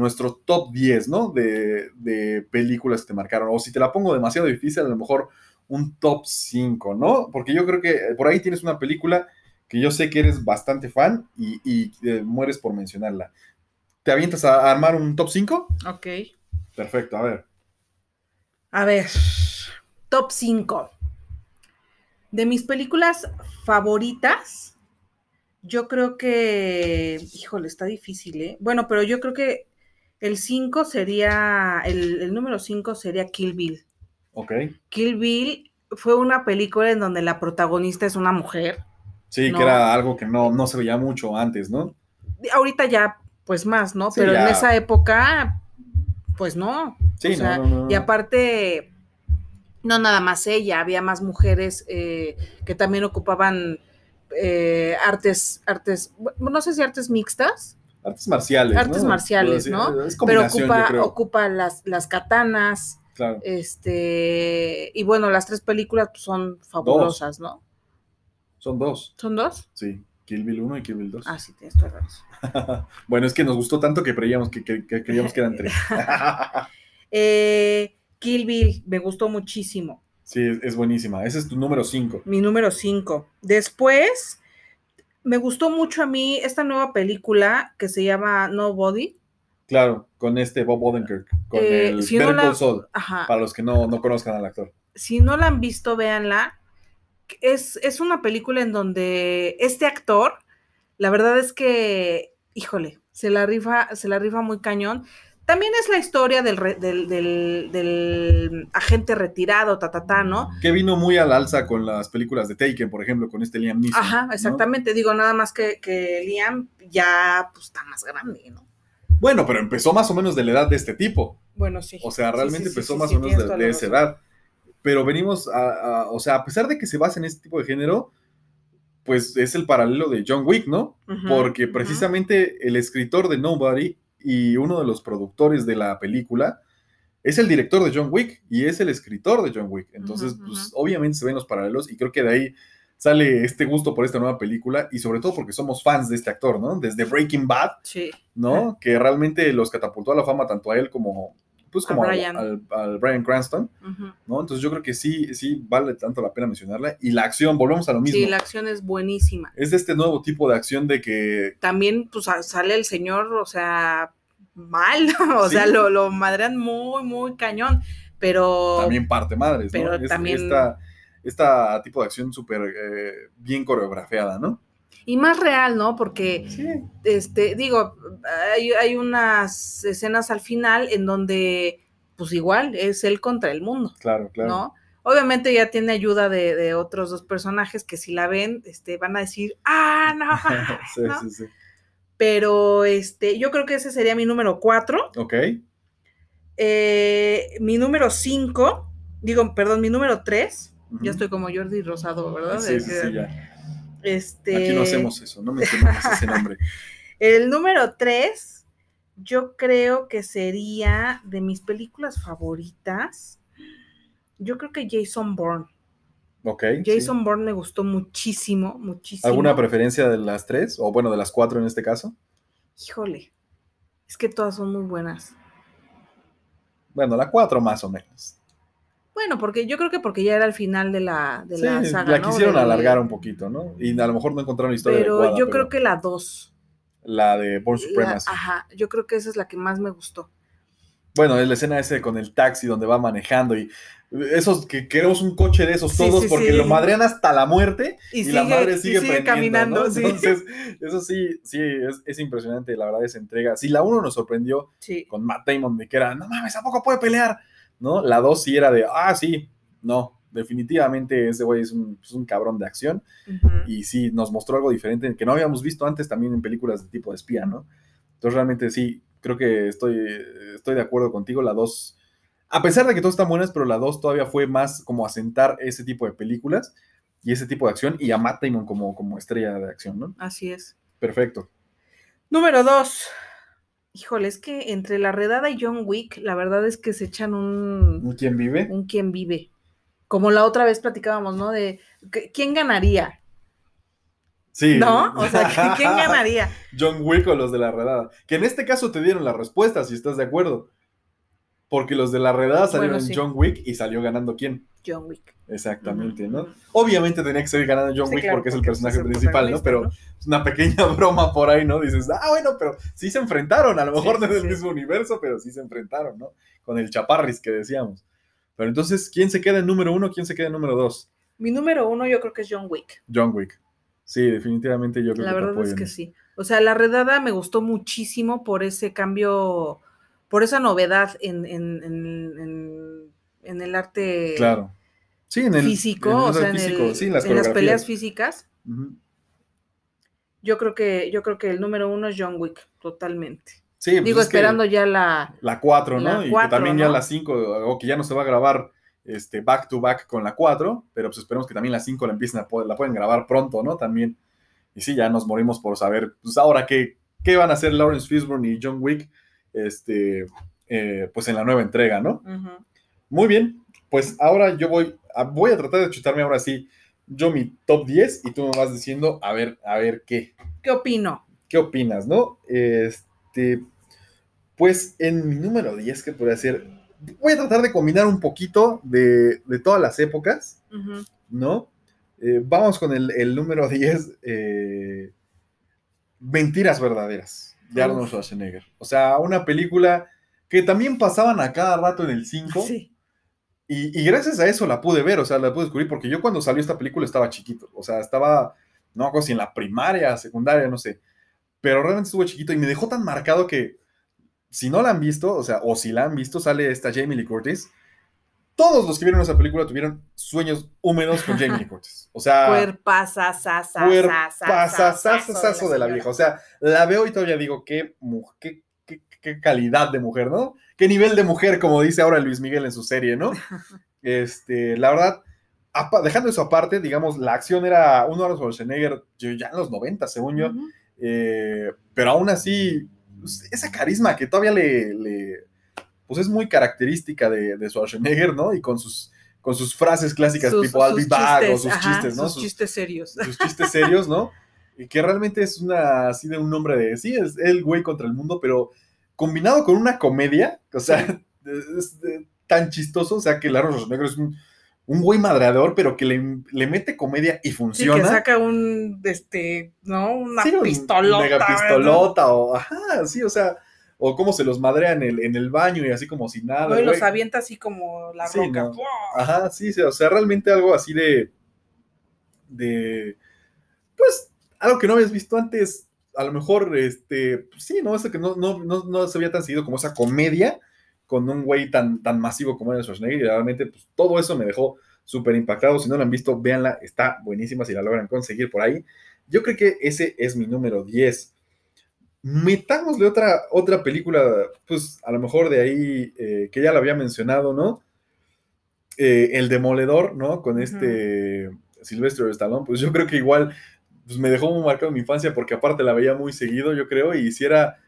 nuestro top 10, ¿no? De, de películas que te marcaron. O si te la pongo demasiado difícil, a lo mejor un top 5, ¿no? Porque yo creo que por ahí tienes una película que yo sé que eres bastante fan y, y, eh, mueres por mencionarla. ¿Te avientas a armar un top 5? Ok. Perfecto, a ver. A ver, top 5. De mis películas favoritas, yo creo que, híjole, está difícil, ¿eh? Bueno, pero yo creo que el 5 sería, el, el número 5 sería Kill Bill. Ok. Kill Bill fue una película en donde la protagonista es una mujer. Sí, No. que era algo que no, no se veía mucho antes, ¿no? Ahorita ya, pues más, ¿no? Sí, Pero en esa época, pues no. Sí, O sea, no. Y aparte, no nada más ella, había más mujeres eh, que también ocupaban eh, artes, artes, no sé si artes mixtas, Artes marciales. Artes ¿no? marciales, ¿no? Es pero combinación, yo ocupa, creo. ocupa las, las katanas, Claro. este, y bueno, las tres películas pues, son fabulosas, ¿no? Son dos. ¿Son dos? Sí. Kill Bill 1 y Kill Bill 2. Ah, sí, tienes toda razón. bueno, es que nos gustó tanto que creíamos que, que- que creíamos que eran tres. Eh, Kill Bill, me gustó muchísimo. sí, es, es buenísima. Ese es tu número 5. Mi número 5. Después, me gustó mucho a mí esta nueva película que se llama Nobody. Claro, con este Bob Odenkirk, con Eh, el si no la- para los que no, no conozcan al actor. Si no la han visto, véanla. Es, es una película en donde este actor, la verdad es que, híjole, se la rifa, se la rifa muy cañón. También es la historia del, re- del, del- del agente retirado, ta, ta, ta, ¿no? Que vino muy al alza con las películas de Taken, por ejemplo, con este Liam Neeson. Ajá, ¿no? exactamente. Digo, nada más que, que Liam ya pues, está más grande, ¿no? Bueno, pero empezó más o menos de la edad de este tipo. Bueno, sí. O sea, realmente sí, sí, empezó sí, más o menos de, esa edad. Pero venimos a, a- o sea, a pesar de que se basa en este tipo de género, pues es el paralelo de John Wick, ¿no? Porque precisamente el escritor de Nobody y uno de los productores de la película es el director de John Wick y es el escritor de John Wick. Entonces, pues obviamente se ven los paralelos y creo que de ahí sale este gusto por esta nueva película y sobre todo porque somos fans de este actor, ¿no? Desde Breaking Bad, Sí. ¿no? Que realmente los catapultó a la fama tanto a él como, pues como al, Bryan. al- al Cranston. ¿no? Entonces yo creo que sí, sí vale tanto la pena mencionarla. Y la acción, volvemos a lo mismo. Sí, la acción es buenísima. Es de este nuevo tipo de acción de que También, pues, sale el señor, o sea, mal, o Sí. sea, lo, lo madrean muy, muy cañón, pero... también parte madres, ¿no? pero Es- también- Esta, esta tipo de acción súper eh, bien coreografiada, ¿no? Y más real, ¿no? Porque, Sí. este, digo, hay, hay unas escenas al final en donde, pues igual, es él contra el mundo, Claro, claro. ¿no? Obviamente ya tiene ayuda de, de otros dos personajes que si la ven, este, van a decir, ah, no, sí, ¿no? sí, sí. Pero, este, yo creo que ese sería mi número cuatro. Ok. Eh, mi número 5, digo, perdón, mi número 3, Ujú. ya estoy como Jordi Rosado, ¿verdad? Sí, sí, ya. Este, Aquí no hacemos eso, no mencionamos ese nombre. El número 3, yo creo que sería de mis películas favoritas. Yo creo que Jason Bourne. Ok. sí. Jason Bourne me gustó muchísimo, muchísimo. ¿Alguna preferencia de las tres? O bueno, de las cuatro en este caso. Híjole, es que todas son muy buenas. Bueno, la cuatro más o menos. Bueno, porque yo creo que porque ya era el final de la, de Sí, la saga. la ¿no? quisieron alargar un poquito, ¿no? Y a lo mejor no encontraron la historia Pero adecuada, yo pero creo que la 2. La de Born La- Supremacy. ajá, yo creo que esa es la que más me gustó. Bueno, es la escena ese con el taxi donde va manejando y esos que queremos un coche de esos todos porque lo madrean hasta la muerte y, la madre sigue, caminando. Entonces, eso sí, sí, es, impresionante, la verdad, esa entrega. Si la uno nos sorprendió con Matt Damon de que era, no mames, ¿a poco puede pelear? ¿No? La dos sí era de, ah, sí, no, definitivamente ese güey es un, cabrón de acción. Y sí, nos mostró algo diferente que no habíamos visto antes también en películas de tipo de espía, ¿no? Entonces realmente sí, creo que estoy, estoy de acuerdo contigo. La 2, a pesar de que todas están buenas, pero la 2 todavía fue más como asentar ese tipo de películas y ese tipo de acción y a Matt Damon como, como estrella de acción, ¿no? Así es. Perfecto. Número 2. Híjole, es que entre La Redada y John Wick, la verdad es que se echan un... ¿Un quién vive? Un quién vive. Como la otra vez platicábamos, ¿no? De quién ganaría. Sí. ¿No? O sea, ¿quién ganaría? John Wick o los de la redada. Que en este caso te dieron la respuesta, si estás de acuerdo. Porque los de la redada salieron en John Wick y salió ganando quién? John Wick. Exactamente, ¿no? Obviamente tenía que seguir ganando John Wick porque es el personaje principal, ¿no? Pero es una pequeña broma por ahí, ¿no? Dices, ah, bueno, pero sí se enfrentaron, a lo mejor no es el mismo universo, pero sí se enfrentaron, ¿no? Con el chaparris que decíamos. Pero entonces, ¿quién se queda en número uno? ¿Quién se queda en número dos? Mi número uno yo creo que es John Wick. John Wick. Sí, definitivamente yo creo la que La verdad es que sí. O sea, la redada me gustó muchísimo por ese cambio, por esa novedad en, el arte claro. sí, en el, físico, o sea, en, las, peleas físicas. Yo creo que, yo creo que el número uno es John Wick, totalmente. Sí, pues Digo, esperando ya la. La cuatro, ¿no? y que también ya la cinco, o que ya no se va a grabar este, back to back con la 4, pero pues esperemos que también la 5 la empiecen a la pueden grabar pronto, ¿no? También. Y sí, ya nos morimos por saber, pues ahora qué, qué van a hacer Lawrence Fishburne y John Wick, este, eh, pues en la nueva entrega, ¿no? Muy bien, pues ahora yo voy a, voy a tratar de chutarme ahora sí yo mi top 10 y tú me vas diciendo, a ver, a ver qué. ¿Qué opino? ¿Qué opinas, no? Este, pues en mi número 10, que podría ser voy a tratar de combinar un poquito de, todas las épocas, ¿no? Eh, vamos con el, número 10, eh, Mentiras Verdaderas, de Arnold Schwarzenegger. O sea, una película que también pasaban a cada rato en el 5. Sí. Y, gracias a eso la pude ver, o sea, la pude descubrir, porque yo cuando salió esta película estaba chiquito, o sea, estaba, no, si en la primaria, secundaria, no sé, pero realmente estuve chiquito y me dejó tan marcado que si no la han visto, o sea, o si la han visto, sale esta Jamie Lee Curtis. Todos los que vieron esa película tuvieron sueños húmedos con Jamie Lee. O sea, cuerpazazazazazo de la vieja. O sea, la veo y todavía digo, qué, qué, qué, calidad de mujer, ¿no? Qué nivel de mujer, como dice ahora Luis Miguel en su serie, ¿no? Este, la verdad, dejando eso aparte, digamos, la acción era de los Schwarzenegger ya en los 90, según yo. Pero aún así, esa carisma que todavía le, pues es muy característica de, de, Schwarzenegger, ¿no? Y con sus, con sus frases clásicas tipo I'll o sus chistes, ¿no? Sus, chistes serios. Sus chistes serios, ¿no? Y que realmente es una, así de un nombre de, sí, es el güey contra el mundo, pero combinado con una comedia, o sea, es, tan chistoso, o sea, que Laro Schwarzenegger es un un güey madreador, pero que le, mete comedia y funciona. Sí, que saca un, este, ¿no? Una pistolota. Una mega pistolota, o, ajá, sí, o sea, o cómo se los madrea en el, en el baño y así como si nada. No, y los avienta así como la roca. Ajá, sí, o sea, realmente algo así de, de, pues, algo que no habías visto antes, a lo mejor, este, pues sí, ¿no? Eso que no, no, no, no se había tan seguido como esa comedia, con un güey tan, tan masivo como era Schwarzenegger y realmente pues, todo eso me dejó súper impactado. Si no la han visto, véanla, está buenísima si la logran conseguir por ahí. Yo creo que ese es mi número 10. Metámosle otra, otra película, pues a lo mejor de ahí, eh, que ya la había mencionado, ¿no? Eh, el Demoledor, ¿no? Con este Silvestre Stallone, pues yo creo que igual pues, me dejó muy marcado mi infancia porque aparte la veía muy seguido, yo creo, y hiciera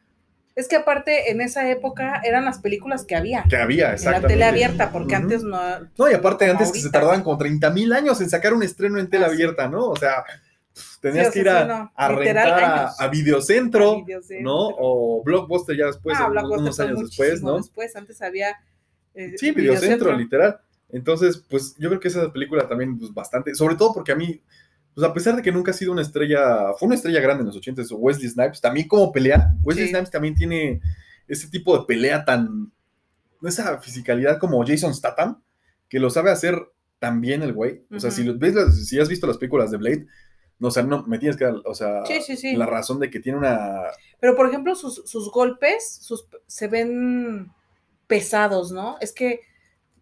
es que aparte, en esa época eran las películas que había. Que había, exactamente. En la tele abierta, porque antes no. No, y aparte, antes que se tardaban como 30 mil años en sacar un estreno en tele ah, abierta, ¿no? O sea, tenías que ir a, rentar a, Videocentro, ¿no? O Blockbuster ya después, ah, unos años después, ¿no? Después, antes había. Eh, sí, Videocentro, literal. Entonces, pues yo creo que esa película también, pues bastante, sobre todo porque a mí pues a pesar de que nunca ha sido una estrella, fue una estrella grande en los 80 Wesley Snipes, también como pelea, Wesley Snipes también tiene ese tipo de pelea tan, esa fisicalidad como Jason Statham, que lo sabe hacer tan bien el güey. O sea, si, ves si has visto las películas de Blade, o sea, no, me tienes que dar, o sea, la razón de que tiene una... Pero, por ejemplo, sus, sus golpes sus, se ven pesados, ¿no? Es que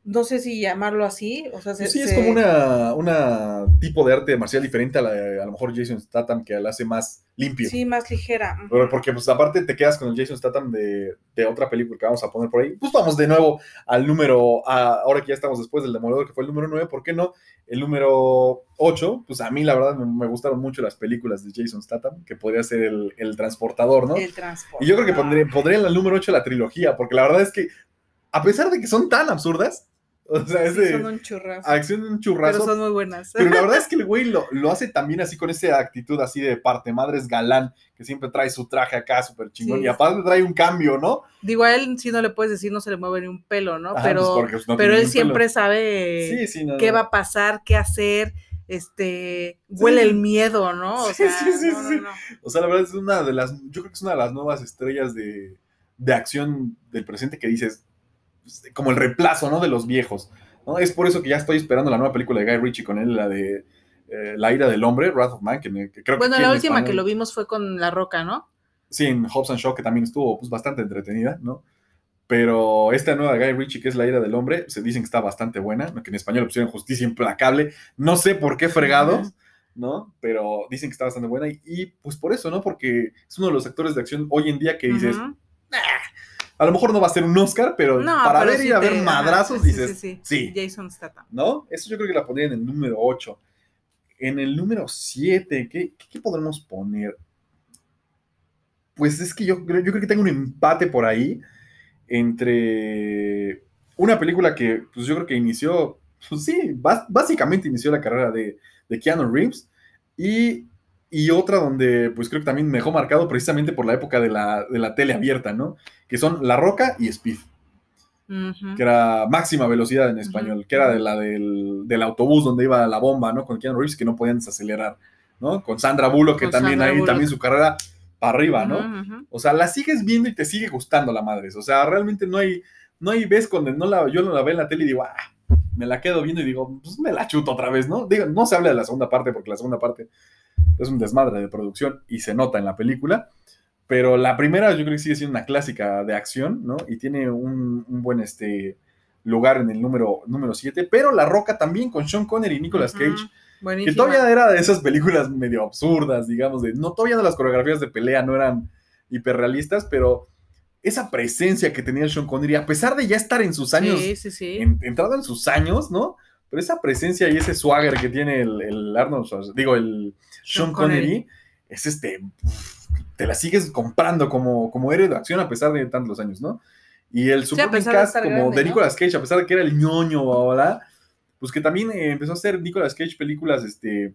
no sé si llamarlo así. O sea, sí, es como una, una, tipo de arte marcial diferente a la a lo mejor Jason Statham, que la hace más limpio. Sí, más ligera. Pero porque, pues, aparte te quedas con el Jason Statham de, de, otra película que vamos a poner por ahí. Pues vamos de nuevo al número, ahora que ya estamos después del Demoledor, que fue el número 9, ¿por qué no? El número 8, pues a mí la verdad me, gustaron mucho las películas de Jason Statham, que podría ser el, el transportador, ¿no? El transportador. Y yo creo que pondré, pondré en el número 8 la trilogía, porque la verdad es que, a pesar de que son tan absurdas, o sea, es de. Son un churrazo. Acción de un churrazo. Pero son muy buenas. Pero la verdad es que el güey lo, lo hace también así con esa actitud así de parte madres galán, que siempre trae su traje acá súper chingón. y aparte trae un cambio, ¿no? Digo, a él si no le puedes decir, no se le mueve ni un pelo, ¿no? pero pues, pero él siempre sabe qué va a pasar, qué hacer. Este, huele el miedo, ¿no? O sea, sí, sí, sí, O sea, la verdad es una de las, yo creo que es una de las nuevas estrellas de, de acción del presente que dices, como el reemplazo, ¿no? De los viejos. ¿no? Es por eso que ya estoy esperando la nueva película de Guy Ritchie con él, la de eh, La ira del hombre, Wrath of Man, que, me, creo bueno, la última que lo vimos fue con La Roca, ¿no? Sí, en Hobbs and Shaw, que también estuvo pues, bastante entretenida, ¿no? Pero esta nueva de Guy Ritchie, que es La ira del hombre, se dicen que está bastante buena, que en español le pusieron Justicia Implacable. No sé por qué fregados, ¿no? Pero dicen que está bastante buena y, pues por eso, ¿no? Porque es uno de los actores de acción hoy en día que dices, a lo mejor no va a ser un Oscar, pero para ver y a ver madrazos dices, sí, Jason Statham. ¿No? Eso yo creo que la pondría en el número 8. En el número 7, ¿qué, ¿qué, podemos poner? Pues es que yo, yo creo que tengo un empate por ahí entre una película que pues yo creo que inició, pues sí, básicamente inició la carrera de, de Keanu Reeves y y otra donde pues creo que también me dejó marcado precisamente por la época de la, de la tele abierta, ¿no? Que son La Roca y Speed. Que era máxima velocidad en español, que era de la del, autobús donde iba la bomba, ¿no? Con Keanu Reeves, que no podían desacelerar, ¿no? Con Sandra Bullock, que también ahí también su carrera para arriba, ¿no? O sea, la sigues viendo y te sigue gustando la madre. O sea, realmente no hay, no hay vez cuando no la, yo no la veo en la tele y digo, ah, me la quedo viendo y digo, pues me la chuto otra vez, ¿no? Digo, no se habla de la segunda parte porque la segunda parte es un desmadre de producción y se nota en la película. Pero la primera yo creo que sigue siendo una clásica de acción, ¿no? Y tiene un, buen este, lugar en el número 7. pero La Roca también con Sean Connery y Nicolas Cage. Que todavía era de esas películas medio absurdas, digamos, de no todavía de las coreografías de pelea no eran hiperrealistas, pero esa presencia que tenía Sean Connery, a pesar de ya estar en sus años, entrado en sus años, ¿no? Pero esa presencia y ese swagger que tiene el, Arnold, digo, el Sean, Connery, es este, te la sigues comprando como, como héroe de acción a pesar de tantos años, ¿no? Y el super cast como de Nicolas Cage, a pesar de que era el ñoño ahora, pues que también eh, empezó a hacer Nicolas Cage películas, este,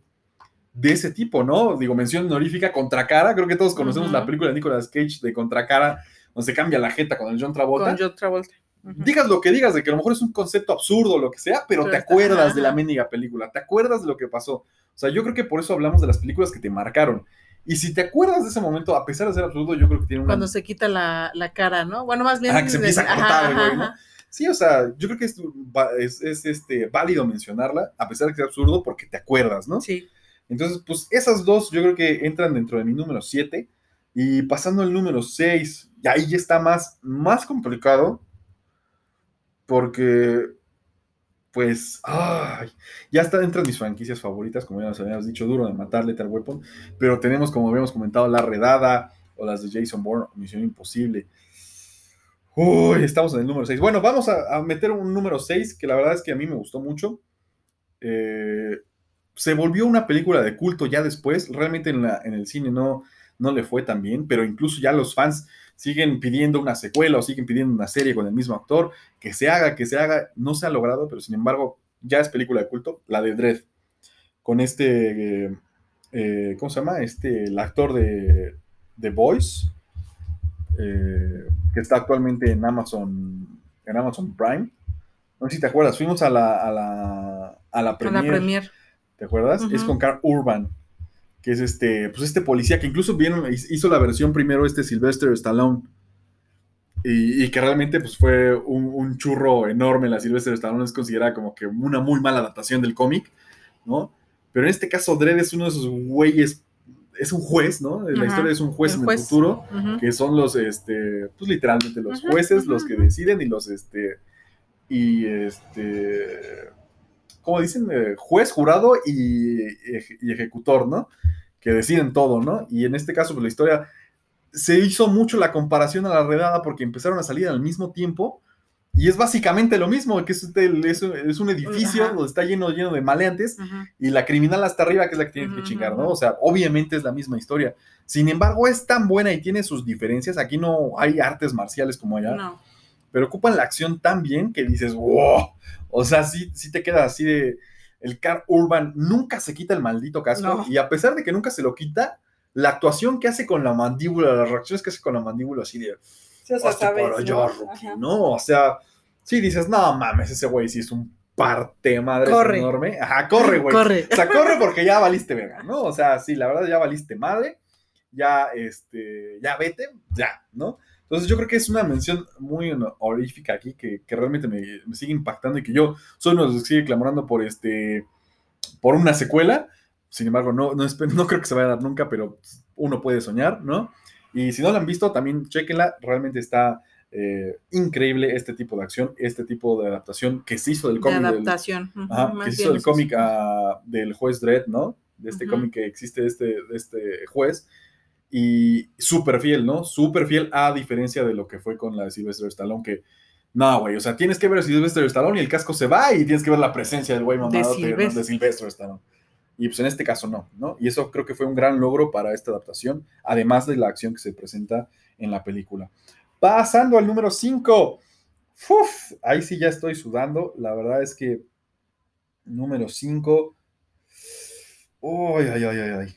de ese tipo, ¿no? Digo, mención honorífica, Contracara, creo que todos conocemos la película de Nicolas Cage de Contracara, donde se cambia la jeta con el John Travolta. Con John Travolta digas lo que digas, de que a lo mejor es un concepto absurdo lo que sea, pero, te acuerdas de la mendiga película, te acuerdas de lo que pasó. O sea, yo creo que por eso hablamos de las películas que te marcaron. Y si te acuerdas de ese momento, a pesar de ser absurdo, yo creo que tiene un. Cuando se quita la, cara, ¿no? Bueno, más bien. Ah, que se empieza a cortar, güey, ¿no? Sí, o sea, yo creo que es, es, este, válido mencionarla, a pesar de que sea absurdo, porque te acuerdas, ¿no? Sí. Entonces, pues esas dos yo creo que entran dentro de mi número 7. Y pasando al número 6, y ahí ya está más, más complicado, porque, pues, ay, ya está dentro de mis franquicias favoritas, como ya nos habíamos dicho, duro de matar Lethal Weapon, pero tenemos, como habíamos comentado, La Redada o las de Jason Bourne, Misión Imposible. Uy, estamos en el número 6. Bueno, vamos a, meter un número 6 que la verdad es que a mí me gustó mucho. Eh, se volvió una película de culto ya después. Realmente en, la, en el cine no, no le fue tan bien, pero incluso ya los fans siguen pidiendo una secuela o siguen pidiendo una serie con el mismo actor, que se haga, que se haga, no se ha logrado, pero sin embargo ya es película de culto, la de Dredd, con este, eh, eh, ¿cómo se llama? Este, el actor de The Voice, eh, que está actualmente en Amazon, en Amazon Prime. No sé si te acuerdas, fuimos a la, a la, a la premier. ¿Te acuerdas? Es con Carl Urban que es este, pues este policía que incluso hizo la versión primero este Sylvester Stallone. y, y que realmente pues, fue un, un churro enorme. La Sylvester Stallone es considerada como que una muy mala adaptación del cómic, ¿no? Pero en este caso, Dredd es uno de esos güeyes, es un juez, ¿no? La Ajá, historia es un juez el en juez. el futuro, Ujú. que son los, este, pues literalmente los jueces, ujú, los que deciden y los, este, y este, ¿cómo dicen? Eh, juez, jurado y, eje- y ejecutor, ¿no? Que deciden todo, ¿no? Y en este caso, pues la historia se hizo mucho la comparación a la redada porque empezaron a salir al mismo tiempo. Y es básicamente lo mismo, que es, un- edificio Ajá. donde está lleno, lleno de maleantes y la criminal hasta arriba, que es la que tiene que chingar, ¿no? O sea, obviamente es la misma historia. Sin embargo, es tan buena y tiene sus diferencias. Aquí no hay artes marciales como allá, No. pero ocupan la acción tan bien que dices, wow. O sea, sí, sí te queda así de. El Car Urban nunca se quita el maldito casco. No. Y a pesar de que nunca se lo quita, la actuación que hace con la mandíbula, las reacciones que hace con la mandíbula, así de. Sí, o sea, "Hazte sabes, ¿no? Rocky", Ajá. ¿no? O sea, sí dices, no mames, ese güey sí es un parte madre Corre. enorme. Ajá, corre, güey. Corre. O sea, corre porque ya valiste verga, ¿no? O sea, sí, la verdad ya valiste madre, ya, este, ya vete, ya, ¿no? Entonces yo creo que es una mención muy honorífica aquí que, que realmente me, me sigue impactando y que yo soy uno de los que sigue clamorando por este, por una secuela. Sin embargo, no, no, no creo que se vaya a dar nunca, pero uno puede soñar, ¿no? Y si no la han visto, también chequenla, realmente está eh, increíble este tipo de acción, este tipo de adaptación que se hizo del De cómic del, adaptación. Ajá, más que se hizo el es eso. cómic ah, del juez Dredd, ¿no? De este cómic que existe de este, de este juez. Y súper fiel, ¿no? Súper fiel a diferencia de lo que fue con la de Sylvester Stallone, que no, güey, o sea, tienes que ver a Sylvester Stallone y el casco se va y tienes que ver la presencia del güey mamado ¿no? Sylvester. de Sylvester Stallone. Y pues en este caso no, ¿no? Y eso creo que fue un gran logro para esta adaptación, además de la acción que se presenta en la película. Pasando al número 5. Uf, ahí sí ya estoy sudando. La verdad es que número 5. Uy, ay, ay, ay, ay.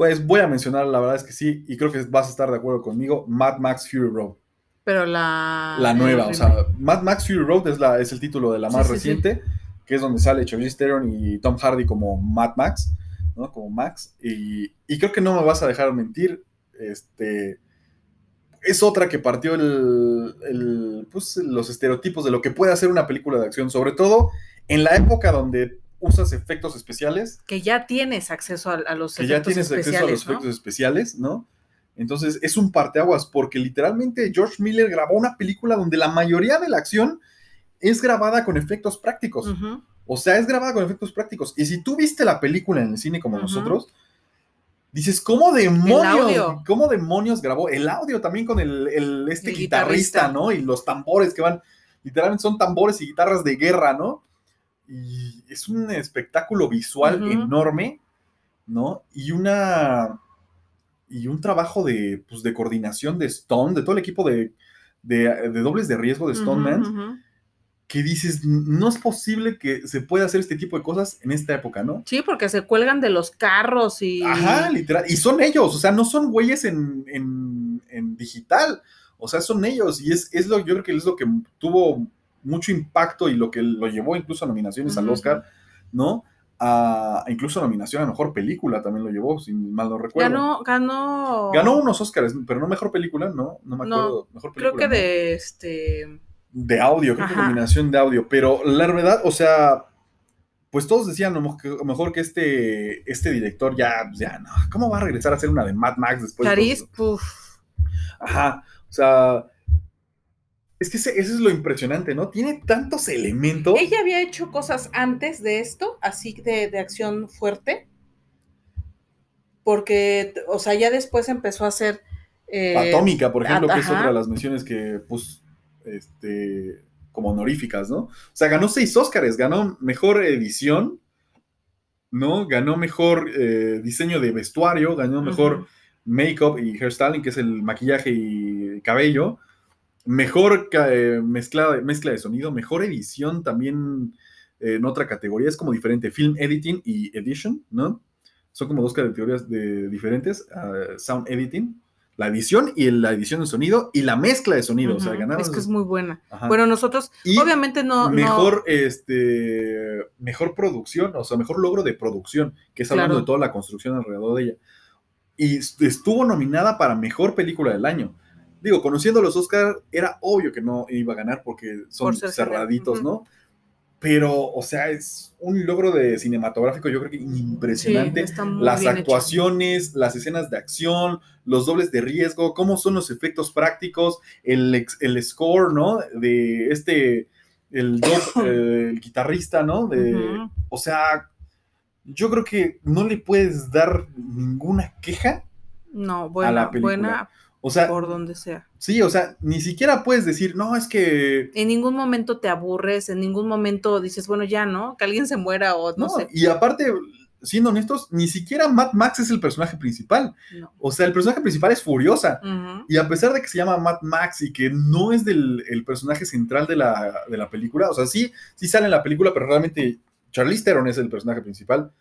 Pues voy a mencionar, la verdad es que sí, y creo que vas a estar de acuerdo conmigo, Mad Max Fury Road. Pero la. La nueva, o sea, Mad Max Fury Road es, la, es el título de la Sí, más sí, sí. reciente, que es donde sale Charlize Theron y Tom Hardy como Mad Max, ¿no? Como Max. Y, y creo que no me vas a dejar mentir, este... Es otra que partió el, el, pues, los estereotipos de lo que puede hacer una película de acción, sobre todo en la época donde usas efectos especiales Que ya tienes acceso a, a los que ya efectos tienes acceso a especiales, los ¿no? efectos especiales, ¿no? Entonces es un parteaguas porque literalmente George Miller grabó una película donde la mayoría de la acción es grabada con efectos prácticos. O sea, es grabada con efectos prácticos. Y si tú viste la película en el cine como nosotros, dices, ¿cómo demonios? ¿Cómo demonios grabó? El audio también con el, el- este El guitarrista, guitarrista. ¿no? Y los tambores que van, literalmente son tambores y guitarras de guerra, ¿no? Y es un espectáculo visual Ujú. enorme, ¿no? Y una. Y un trabajo de, pues, de coordinación de Stone, de todo el equipo de, de, de dobles de riesgo de Stone Man, Ujú, ujú. que dices, no es posible que se pueda hacer este tipo de cosas en esta época, ¿no? Sí, porque se cuelgan de los carros y. Ajá, literal. Y son ellos, o sea, no son güeyes en, en- en digital. O sea, son ellos. Y es, es lo, yo creo que es lo que tuvo mucho impacto y lo que lo llevó incluso a nominaciones al. Oscar, ¿no? A, incluso nominación a mejor película también lo llevó, si mal no recuerdo. Ganó, ganó. Ganó unos Oscars, pero no mejor película, no, no me No, acuerdo. mejor Creo película, que ¿no? de este. de audio, creo que Ajá. combinación de audio, pero la verdad, o sea, pues todos decían a lo mejor que, que este, este director ya, ya, no, ¿cómo va a regresar a hacer una de Mad Max después? de eso? puf. Ajá, o sea, es que ese- eso es lo impresionante, ¿no? Tiene tantos elementos. Ella había hecho cosas antes de esto, así de, de acción fuerte. Porque, o sea, ya después empezó a hacer. eh, Atómica, por ejemplo, que es otra de las menciones que, pues, este, como honoríficas, ¿no? O sea, ganó seis Óscares, ganó mejor edición, ¿no? Ganó mejor eh, diseño de vestuario, ganó mejor make-up y hairstyling, que es el maquillaje y cabello, mejor eh, mezcla, mezcla de sonido, mejor edición también eh, en otra categoría, es como diferente, film editing y edition, ¿no? Son como dos categorías de, diferentes, ah, sound editing, la edición y la edición de sonido y la mezcla de sonido, o sea, ganaron. Es que es muy buena. Ajá. Bueno, nosotros, Y obviamente no. no- mejor, este, mejor producción, o sea, mejor logro de producción, que es hablando Claro. de toda la construcción alrededor de ella. y estuvo nominada para Mejor Película del Año. Digo, conociendo los Oscars, era obvio que no iba a ganar porque son cerraditos, ¿no? Pero, o sea, es un logro de cinematográfico, yo creo que impresionante. las actuaciones, las escenas de acción, los dobles de riesgo, cómo son los efectos prácticos, el, el score, ¿no? De este, el, el guitarrista, ¿no? De, O sea, yo creo que no le puedes dar ninguna queja no, buena, a la película. Buena o sea, por donde sea. Sí, o sea, ni siquiera puedes decir, no, es que... En ningún momento te aburres, en ningún momento dices, bueno, ya, ¿no? Que alguien se muera o no, sé. Y aparte, siendo honestos, ni siquiera Matt Max es el personaje principal. O sea, el personaje principal es Furiosa. Y a pesar de que se llama Matt Max y que no es del el personaje central de la, de la película, o sea, sí, sí sale en la película, pero realmente Charlize Theron es el personaje principal.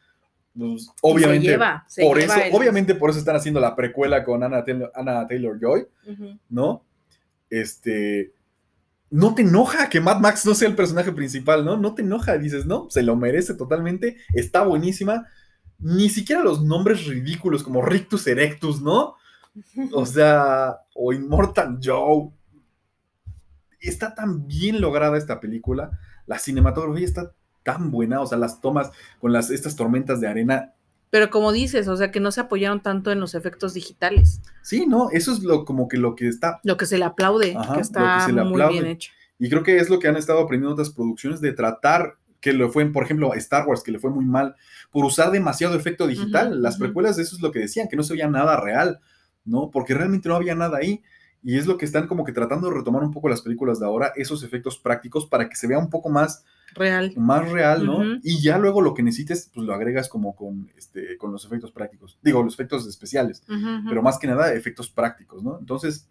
Pues, obviamente, por eso, obviamente por eso están haciendo la precuela con Anna, Taylor, Joy, ¿no? Este, no te enoja que Mad Max no sea el personaje principal, ¿no? No te enoja, dices, no, se lo merece totalmente, está buenísima. Ni siquiera los nombres ridículos como Rictus Erectus, ¿no? O sea, o Immortal Joe. Está tan bien lograda esta película, la cinematografía está tan buena, o sea, las tomas con las, estas tormentas de arena. Pero como dices, o sea, que no se apoyaron tanto en los efectos digitales. Sí, no, eso es lo como que lo que está. Lo que se le aplaude, que está muy bien hecho. Y creo que es lo que han estado aprendiendo otras producciones de tratar que le fue, por ejemplo, a Star Wars, que le fue muy mal por usar demasiado efecto digital. Las precuelas de eso es lo que decían, que no se veía nada real, ¿no? Porque realmente no había nada ahí. Y es lo que están como que tratando de retomar un poco las películas de ahora, esos efectos prácticos para que se vea un poco más real. Más real, ¿no? Y ya luego lo que necesites, pues lo agregas como con, este, con los efectos prácticos. Digo, los efectos especiales, pero más que nada efectos prácticos, ¿no? Entonces,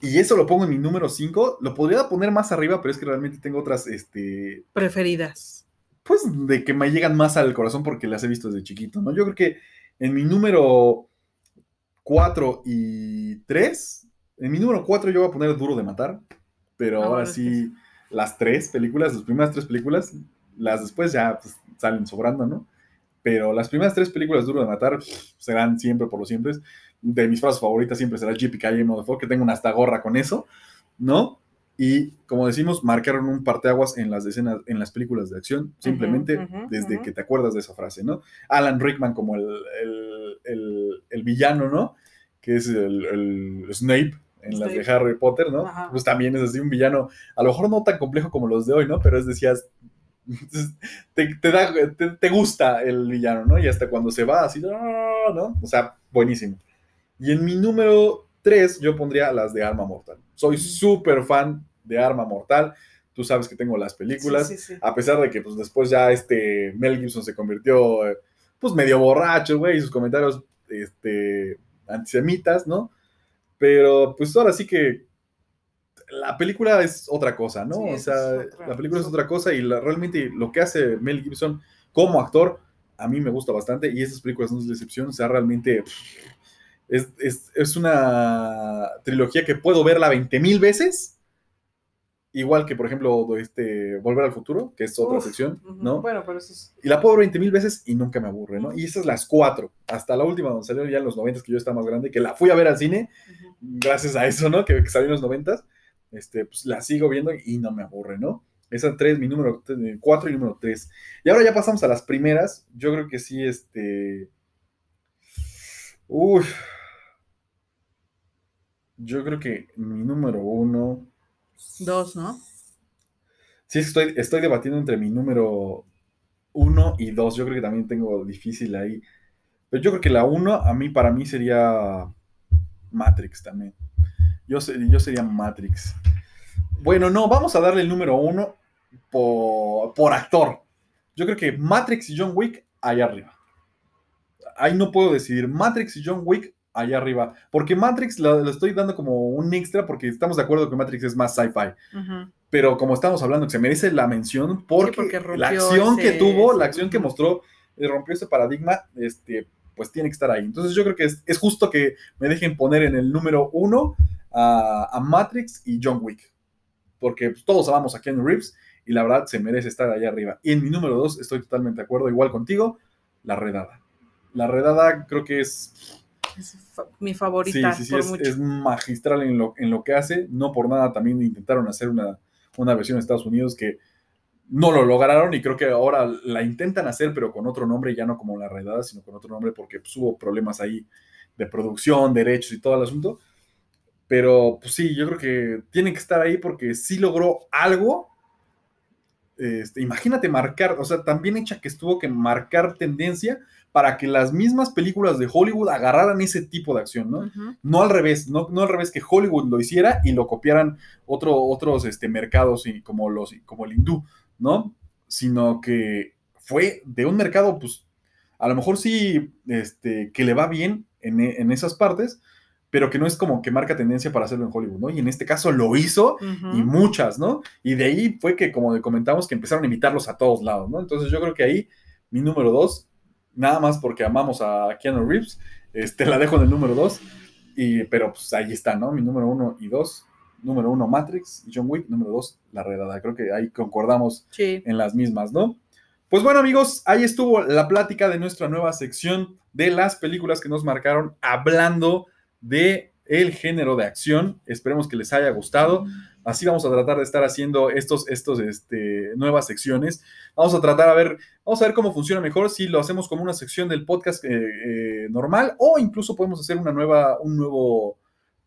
y eso lo pongo en mi número 5. Lo podría poner más arriba, pero es que realmente tengo otras, este... Preferidas. Pues de que me llegan más al corazón porque las he visto desde chiquito, ¿no? Yo creo que en mi número 4 y 3, en mi número 4 yo voy a poner Duro de Matar, pero ah, ahora sí las tres películas, las primeras tres películas, las después ya pues, salen sobrando, ¿no? Pero las primeras tres películas Duro de Matar serán siempre por los siempre. De mis frases favoritas siempre será JPK Motherfucker, que tengo una hasta gorra con eso, ¿no? Y como decimos, marcaron un parteaguas en las escenas, en las películas de acción, simplemente desde que te acuerdas de esa frase, ¿no? Alan Rickman como el, el, villano, ¿no? Que es el, Snape en las de Harry Potter, ¿no? Pues también es así un villano, a lo mejor no tan complejo como los de hoy, ¿no? Pero es decías, te, te, gusta el villano, ¿no? Y hasta cuando se va, así, ¿no? O sea, buenísimo. Y en mi número 3 yo pondría las de Arma Mortal. Soy súper fan de Arma Mortal. Tú sabes que tengo las películas, a pesar de que pues después ya este Mel Gibson se convirtió pues medio borracho, güey, y sus comentarios este antisemitas, ¿no? Pero pues ahora sí que la película es otra cosa, ¿no? o sea, la película es otra cosa y realmente lo que hace Mel Gibson como actor, a mí me gusta bastante y esas películas no es decepción, o sea, realmente es, una trilogía que puedo verla 20 mil veces. Igual que, por ejemplo, este, Volver al Futuro, que es otra sección, ¿no? Bueno, pero eso es... Y la puedo ver 20 mil veces y nunca me aburre, ¿no? Y esas las cuatro. Hasta la última, donde salió ya en los 90 que yo estaba más grande, que la fui a ver al cine gracias a eso, ¿no? Que, salió en los noventas, este, pues la sigo viendo y no me aburre, ¿no? Esa tres, mi número cuatro y número tres. Y ahora ya pasamos a las primeras. Yo creo que sí, este. Uy. Yo creo que mi número uno. Dos, ¿no? Sí, estoy, estoy debatiendo entre mi número uno y dos. Yo creo que también tengo difícil ahí. Pero yo creo que la uno, a mí, para mí sería Matrix también. Yo, yo sería Matrix. Bueno, no, vamos a darle el número uno por, actor. Yo creo que Matrix y John Wick allá arriba. Ahí no puedo decidir. Matrix y John Wick allá arriba. Porque Matrix lo, estoy dando como un extra porque estamos de acuerdo que Matrix es más sci-fi. Pero como estamos hablando, que se merece la mención porque, la acción que tuvo, la acción que mostró, eh, rompió ese paradigma, este, pues tiene que estar ahí. Entonces yo creo que es, justo que me dejen poner en el número uno a, Matrix y John Wick, porque pues, todos amamos a Ken Reeves y la verdad se merece estar ahí arriba. Y en mi número dos estoy totalmente de acuerdo, igual contigo, La Redada. La Redada creo que es Es mi favorita. Sí, sí, sí, es, magistral en lo, en lo que hace. No por nada también intentaron hacer una, una versión en Estados Unidos que no lo lograron y creo que ahora la intentan hacer, pero con otro nombre, ya no como La Redada, sino con otro nombre porque pues, hubo problemas ahí de producción, derechos y todo el asunto. Pero pues sí, yo creo que tienen que estar ahí porque sí logró algo. Este, imagínate marcar, o sea, también hecha que estuvo que marcar tendencia para que las mismas películas de Hollywood agarraran ese tipo de acción, ¿no? No al revés, no, no, al revés que Hollywood lo hiciera y lo copiaran otro, otros este, mercados y como, los, como el hindú, ¿no? Sino que fue de un mercado, pues, a lo mejor sí, este, que le va bien en, en esas partes, pero que no es como que marca tendencia para hacerlo en Hollywood, ¿no? Y en este caso lo hizo y muchas, ¿no? Y de ahí fue que, como comentamos, que empezaron a imitarlos a todos lados, ¿no? Entonces yo creo que ahí mi número dos, nada más porque amamos a Keanu Reeves, este, la dejo en el número dos, y, pero pues ahí está, ¿no? Mi número uno y dos, número uno Matrix y John Wick, número dos La Redada. Creo que ahí concordamos en las mismas, ¿no? Pues bueno amigos, ahí estuvo la plática de nuestra nueva sección de las películas que nos marcaron hablando de el género de acción. Esperemos que les haya gustado. Así vamos a tratar de estar haciendo estos, estos, este, nuevas secciones. Vamos a tratar a ver, vamos a ver cómo funciona mejor si lo hacemos como una sección del podcast eh, eh, normal o incluso podemos hacer una nueva, un nuevo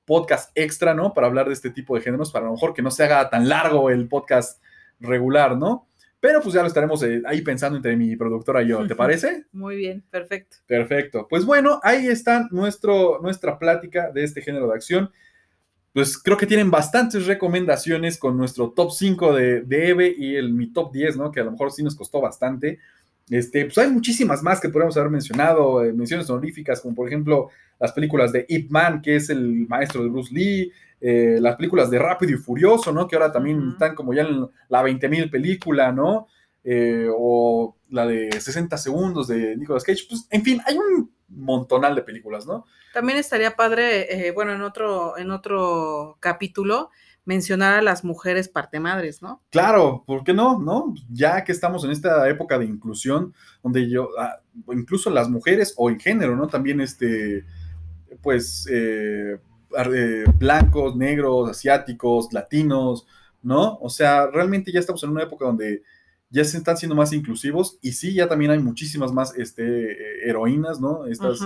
podcast extra, ¿no? Para hablar de este tipo de géneros, para a lo mejor que no se haga tan largo el podcast regular, ¿no? Pero pues ya lo estaremos eh, ahí pensando entre mi productora y yo, ¿te parece? Muy bien, perfecto. Perfecto. Pues bueno, ahí está nuestro, nuestra plática de este género de acción. Pues creo que tienen bastantes recomendaciones con nuestro top 5 de, de EVE y el, mi top 10, ¿no? Que a lo mejor sí nos costó bastante. Este, pues hay muchísimas más que podemos haber mencionado, eh, menciones honoríficas, como por ejemplo las películas de Ip Man, que es el maestro de Bruce Lee, eh, las películas de Rápido y Furioso, ¿no? Que ahora también están como ya en la 20.000 película, ¿no? Eh, o la de 60 segundos de Nicolas Cage. Pues, en fin, hay un montonal de películas, ¿no? También estaría padre, eh, bueno, en otro, en otro capítulo, mencionar a las mujeres parte madres, ¿no? Claro, ¿por qué no? ¿No? Ya que estamos en esta época de inclusión, donde yo, ah, incluso las mujeres o en género, ¿no? También este, pues, eh, eh, blancos, negros, asiáticos, latinos, ¿no? O sea, realmente ya estamos en una época donde ya se están siendo más inclusivos y sí, ya también hay muchísimas más este, heroínas, ¿no? Estas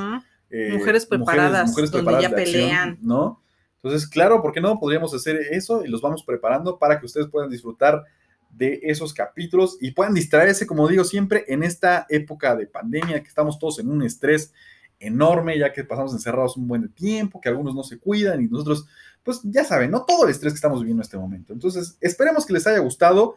eh, mujeres preparadas, mujeres, donde ya pelean, ¿no? Entonces, claro, ¿por qué no? Podríamos hacer eso y los vamos preparando para que ustedes puedan disfrutar de esos capítulos y puedan distraerse, como digo siempre, en esta época de pandemia que estamos todos en un estrés enorme, ya que pasamos encerrados un buen tiempo, que algunos no se cuidan y nosotros, pues ya saben, no todo el estrés que estamos viviendo en este momento. Entonces, esperemos que les haya gustado.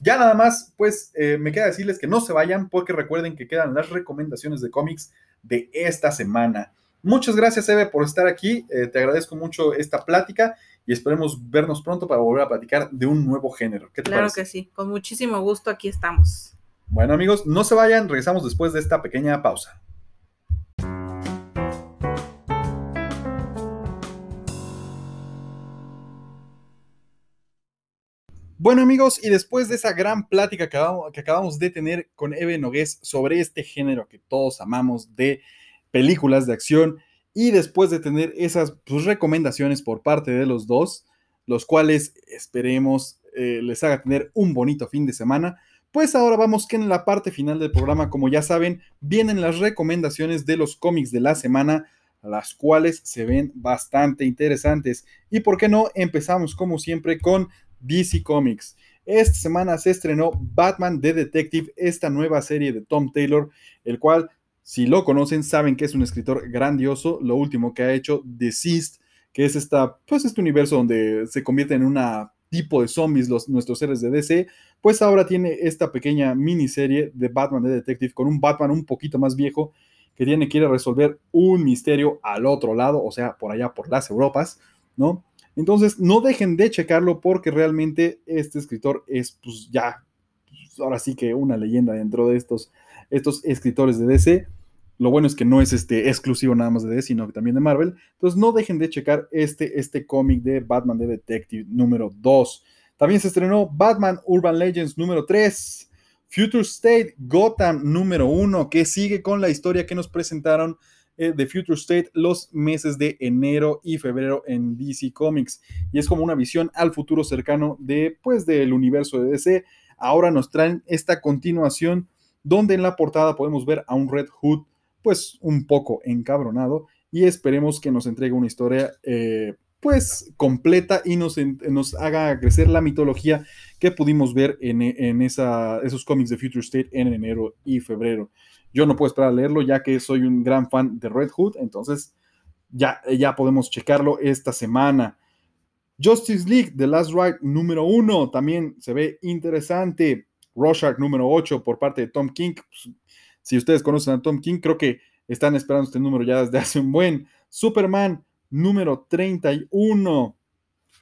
Ya nada más, pues eh, me queda decirles que no se vayan porque recuerden que quedan las recomendaciones de cómics de esta semana. Muchas gracias, Eve, por estar aquí. Eh, te agradezco mucho esta plática y esperemos vernos pronto para volver a platicar de un nuevo género. ¿Qué te claro que sí, con muchísimo gusto aquí estamos. Bueno, amigos, no se vayan, regresamos después de esta pequeña pausa. Bueno amigos, y después de esa gran plática que acabamos, de tener con Eve Nogués sobre este género que todos amamos de películas de acción, y después de tener esas pues, recomendaciones por parte de los dos, los cuales esperemos eh, les haga tener un bonito fin de semana, pues ahora vamos que en la parte final del programa, como ya saben, vienen las recomendaciones de los cómics de la semana, las cuales se ven bastante interesantes. Y por qué no, empezamos como siempre con DC Comics. Esta semana se estrenó Batman The Detective, esta nueva serie de Tom Taylor, el cual, si lo conocen, saben que es un escritor grandioso. Lo último que ha hecho, Deceased, que es esta, pues este universo donde se convierte en un tipo de zombies los, nuestros seres de DC, pues ahora tiene esta pequeña miniserie de Batman The Detective con un Batman un poquito más viejo que tiene que ir a resolver un misterio al otro lado, o sea, por allá por las Europas, ¿no? Entonces, no dejen de checarlo porque realmente este escritor es, pues ya, pues, ahora sí que una leyenda dentro de estos, estos escritores de DC. Lo bueno es que no es este exclusivo nada más de DC, sino que también de Marvel. Entonces, no dejen de checar este, este cómic de Batman de Detective número 2. También se estrenó Batman Urban Legends número 3. Future State Gotham número 1, que sigue con la historia que nos presentaron eh, de Future State los meses de enero y febrero en DC Comics. Y es como una visión al futuro cercano de, pues, del universo de DC. Ahora nos traen esta continuación donde en la portada podemos ver a un Red Hood, pues, un poco encabronado y esperemos que nos entregue una historia eh, pues completa y nos, nos, haga crecer la mitología que pudimos ver en, esos cómics de Future State en enero y febrero. Yo no puedo esperar a leerlo ya que soy un gran fan de Red Hood, entonces ya, ya podemos checarlo esta semana. Justice League, The Last Ride número uno, también se ve interesante. Rorschach número 8 por parte de Tom King. Pues, si ustedes conocen a Tom King, creo que están esperando este número ya desde hace un buen. Superman número 31.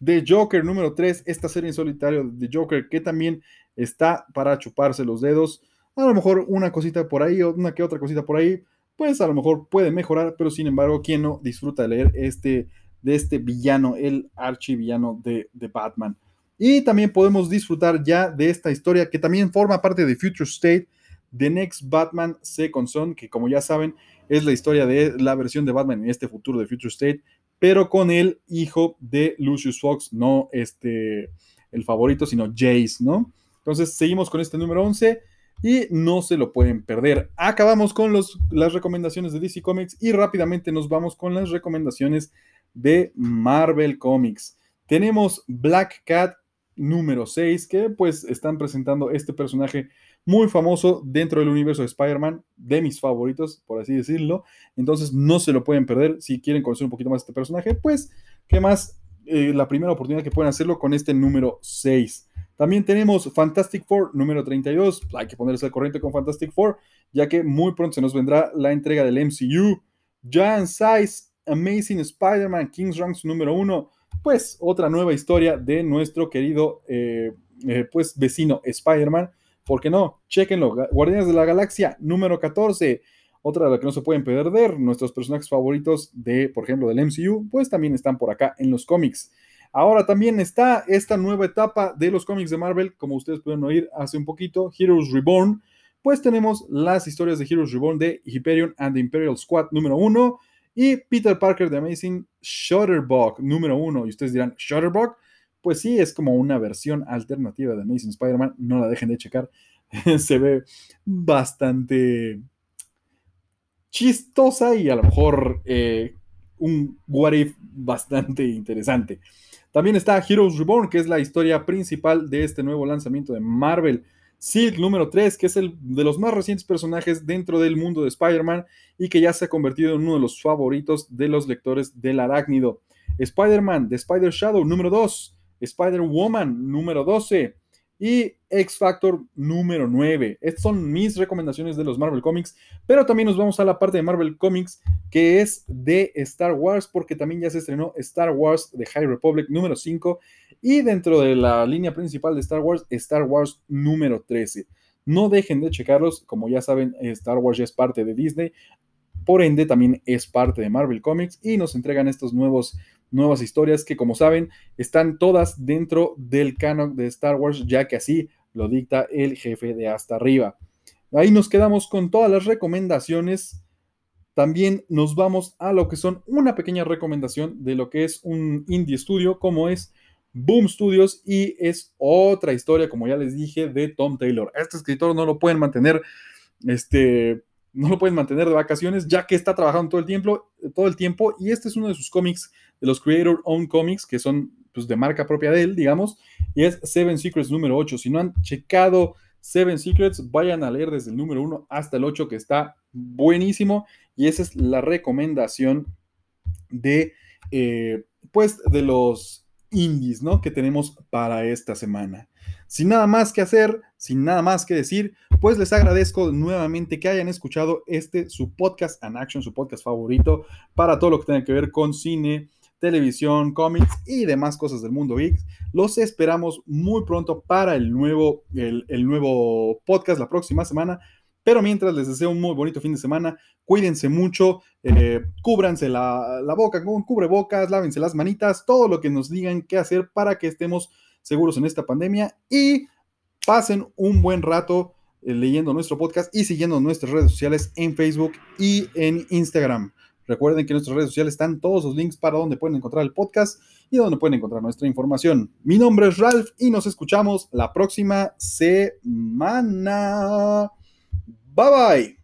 The Joker número 3. Esta serie en solitario de Joker que también está para chuparse los dedos. A lo mejor una cosita por ahí una que otra cosita por ahí. Pues a lo mejor puede mejorar, pero sin embargo, ¿quién no disfruta de leer este, de este villano, el archivillano de, de Batman? Y también podemos disfrutar ya de esta historia que también forma parte de Future State, The Next Batman Second Son, que como ya saben es la historia de la versión de Batman en este futuro de Future State, pero con el hijo de Lucius Fox, no este, el favorito, sino Jace, ¿no? Entonces seguimos con este número 11 y no se lo pueden perder. Acabamos con los, las recomendaciones de DC Comics y rápidamente nos vamos con las recomendaciones de Marvel Comics. Tenemos Black Cat número 6 que pues están presentando este personaje muy famoso dentro del universo de Spider-Man, de mis favoritos, por así decirlo. Entonces no se lo pueden perder. Si quieren conocer un poquito más este personaje, pues, ¿qué más? Eh, la primera oportunidad que pueden hacerlo con este número 6. También tenemos Fantastic Four número 32. Hay que ponerse al corriente con Fantastic Four, ya que muy pronto se nos vendrá la entrega del MCU. Giant Size Amazing Spider-Man King's Ranks número 1. Pues otra nueva historia de nuestro querido eh, eh, pues vecino Spider-Man ¿Por qué no? Chequenlo. Guardianes de la Galaxia número 14. Otra de las que no se pueden perder. Nuestros personajes favoritos de, por ejemplo, del MCU, pues también están por acá en los cómics. Ahora también está esta nueva etapa de los cómics de Marvel, como ustedes pueden oír hace un poquito, Heroes Reborn. Pues tenemos las historias de Heroes Reborn de Hyperion and the Imperial Squad número 1 y Peter Parker de Amazing Shutterbug número 1. Y ustedes dirán, ¿Shutterbug? pues sí, es como una versión alternativa de Amazing Spider-Man. No la dejen de checar. Se ve bastante chistosa y a lo mejor eh, un what if bastante interesante. También está Heroes Reborn, que es la historia principal de este nuevo lanzamiento de Marvel. Silk número 3, que es el de los más recientes personajes dentro del mundo de Spider-Man y que ya se ha convertido en uno de los favoritos de los lectores del arácnido. Spider-Man de Spider Shadow número 2, Spider-Woman número 12 y X Factor número 9. Estas son mis recomendaciones de los Marvel Comics, pero también nos vamos a la parte de Marvel Comics que es de Star Wars, porque también ya se estrenó Star Wars de High Republic número 5 y dentro de la línea principal de Star Wars, Star Wars número 13. No dejen de checarlos, como ya saben, Star Wars ya es parte de Disney, por ende también es parte de Marvel Comics y nos entregan estos nuevos nuevas historias que como saben están todas dentro del canon de Star Wars ya que así lo dicta el jefe de hasta arriba. Ahí nos quedamos con todas las recomendaciones. También nos vamos a lo que son una pequeña recomendación de lo que es un indie studio como es Boom Studios y es otra historia, como ya les dije, de Tom Taylor. Este escritor no lo pueden mantener este, no lo pueden mantener de vacaciones ya que está trabajando todo el tiempo, todo el tiempo y este es uno de sus cómics, de los Creator Own Comics, que son pues, de marca propia de él, digamos, y es Seven Secrets número 8. Si no han checado Seven Secrets, vayan a leer desde el número 1 hasta el 8, que está buenísimo, y esa es la recomendación de, eh, pues, de los indies, ¿no? Que tenemos para esta semana. Sin nada más que hacer, sin nada más que decir, pues les agradezco nuevamente que hayan escuchado este, su podcast An Action, su podcast favorito para todo lo que tenga que ver con cine, televisión, cómics y demás cosas del mundo geek. Los esperamos muy pronto para el nuevo, el, nuevo podcast la próxima semana. Pero mientras les deseo un muy bonito fin de semana, cuídense mucho, eh, cúbranse la, la boca con cubrebocas, lávense las manitas, todo lo que nos digan qué hacer para que estemos seguros en esta pandemia y pasen un buen rato eh, leyendo nuestro podcast y siguiendo nuestras redes sociales en Facebook y en Instagram. Recuerden que en nuestras redes sociales están todos los links para donde pueden encontrar el podcast y donde pueden encontrar nuestra información. Mi nombre es Ralph y nos escuchamos la próxima semana. Bye bye.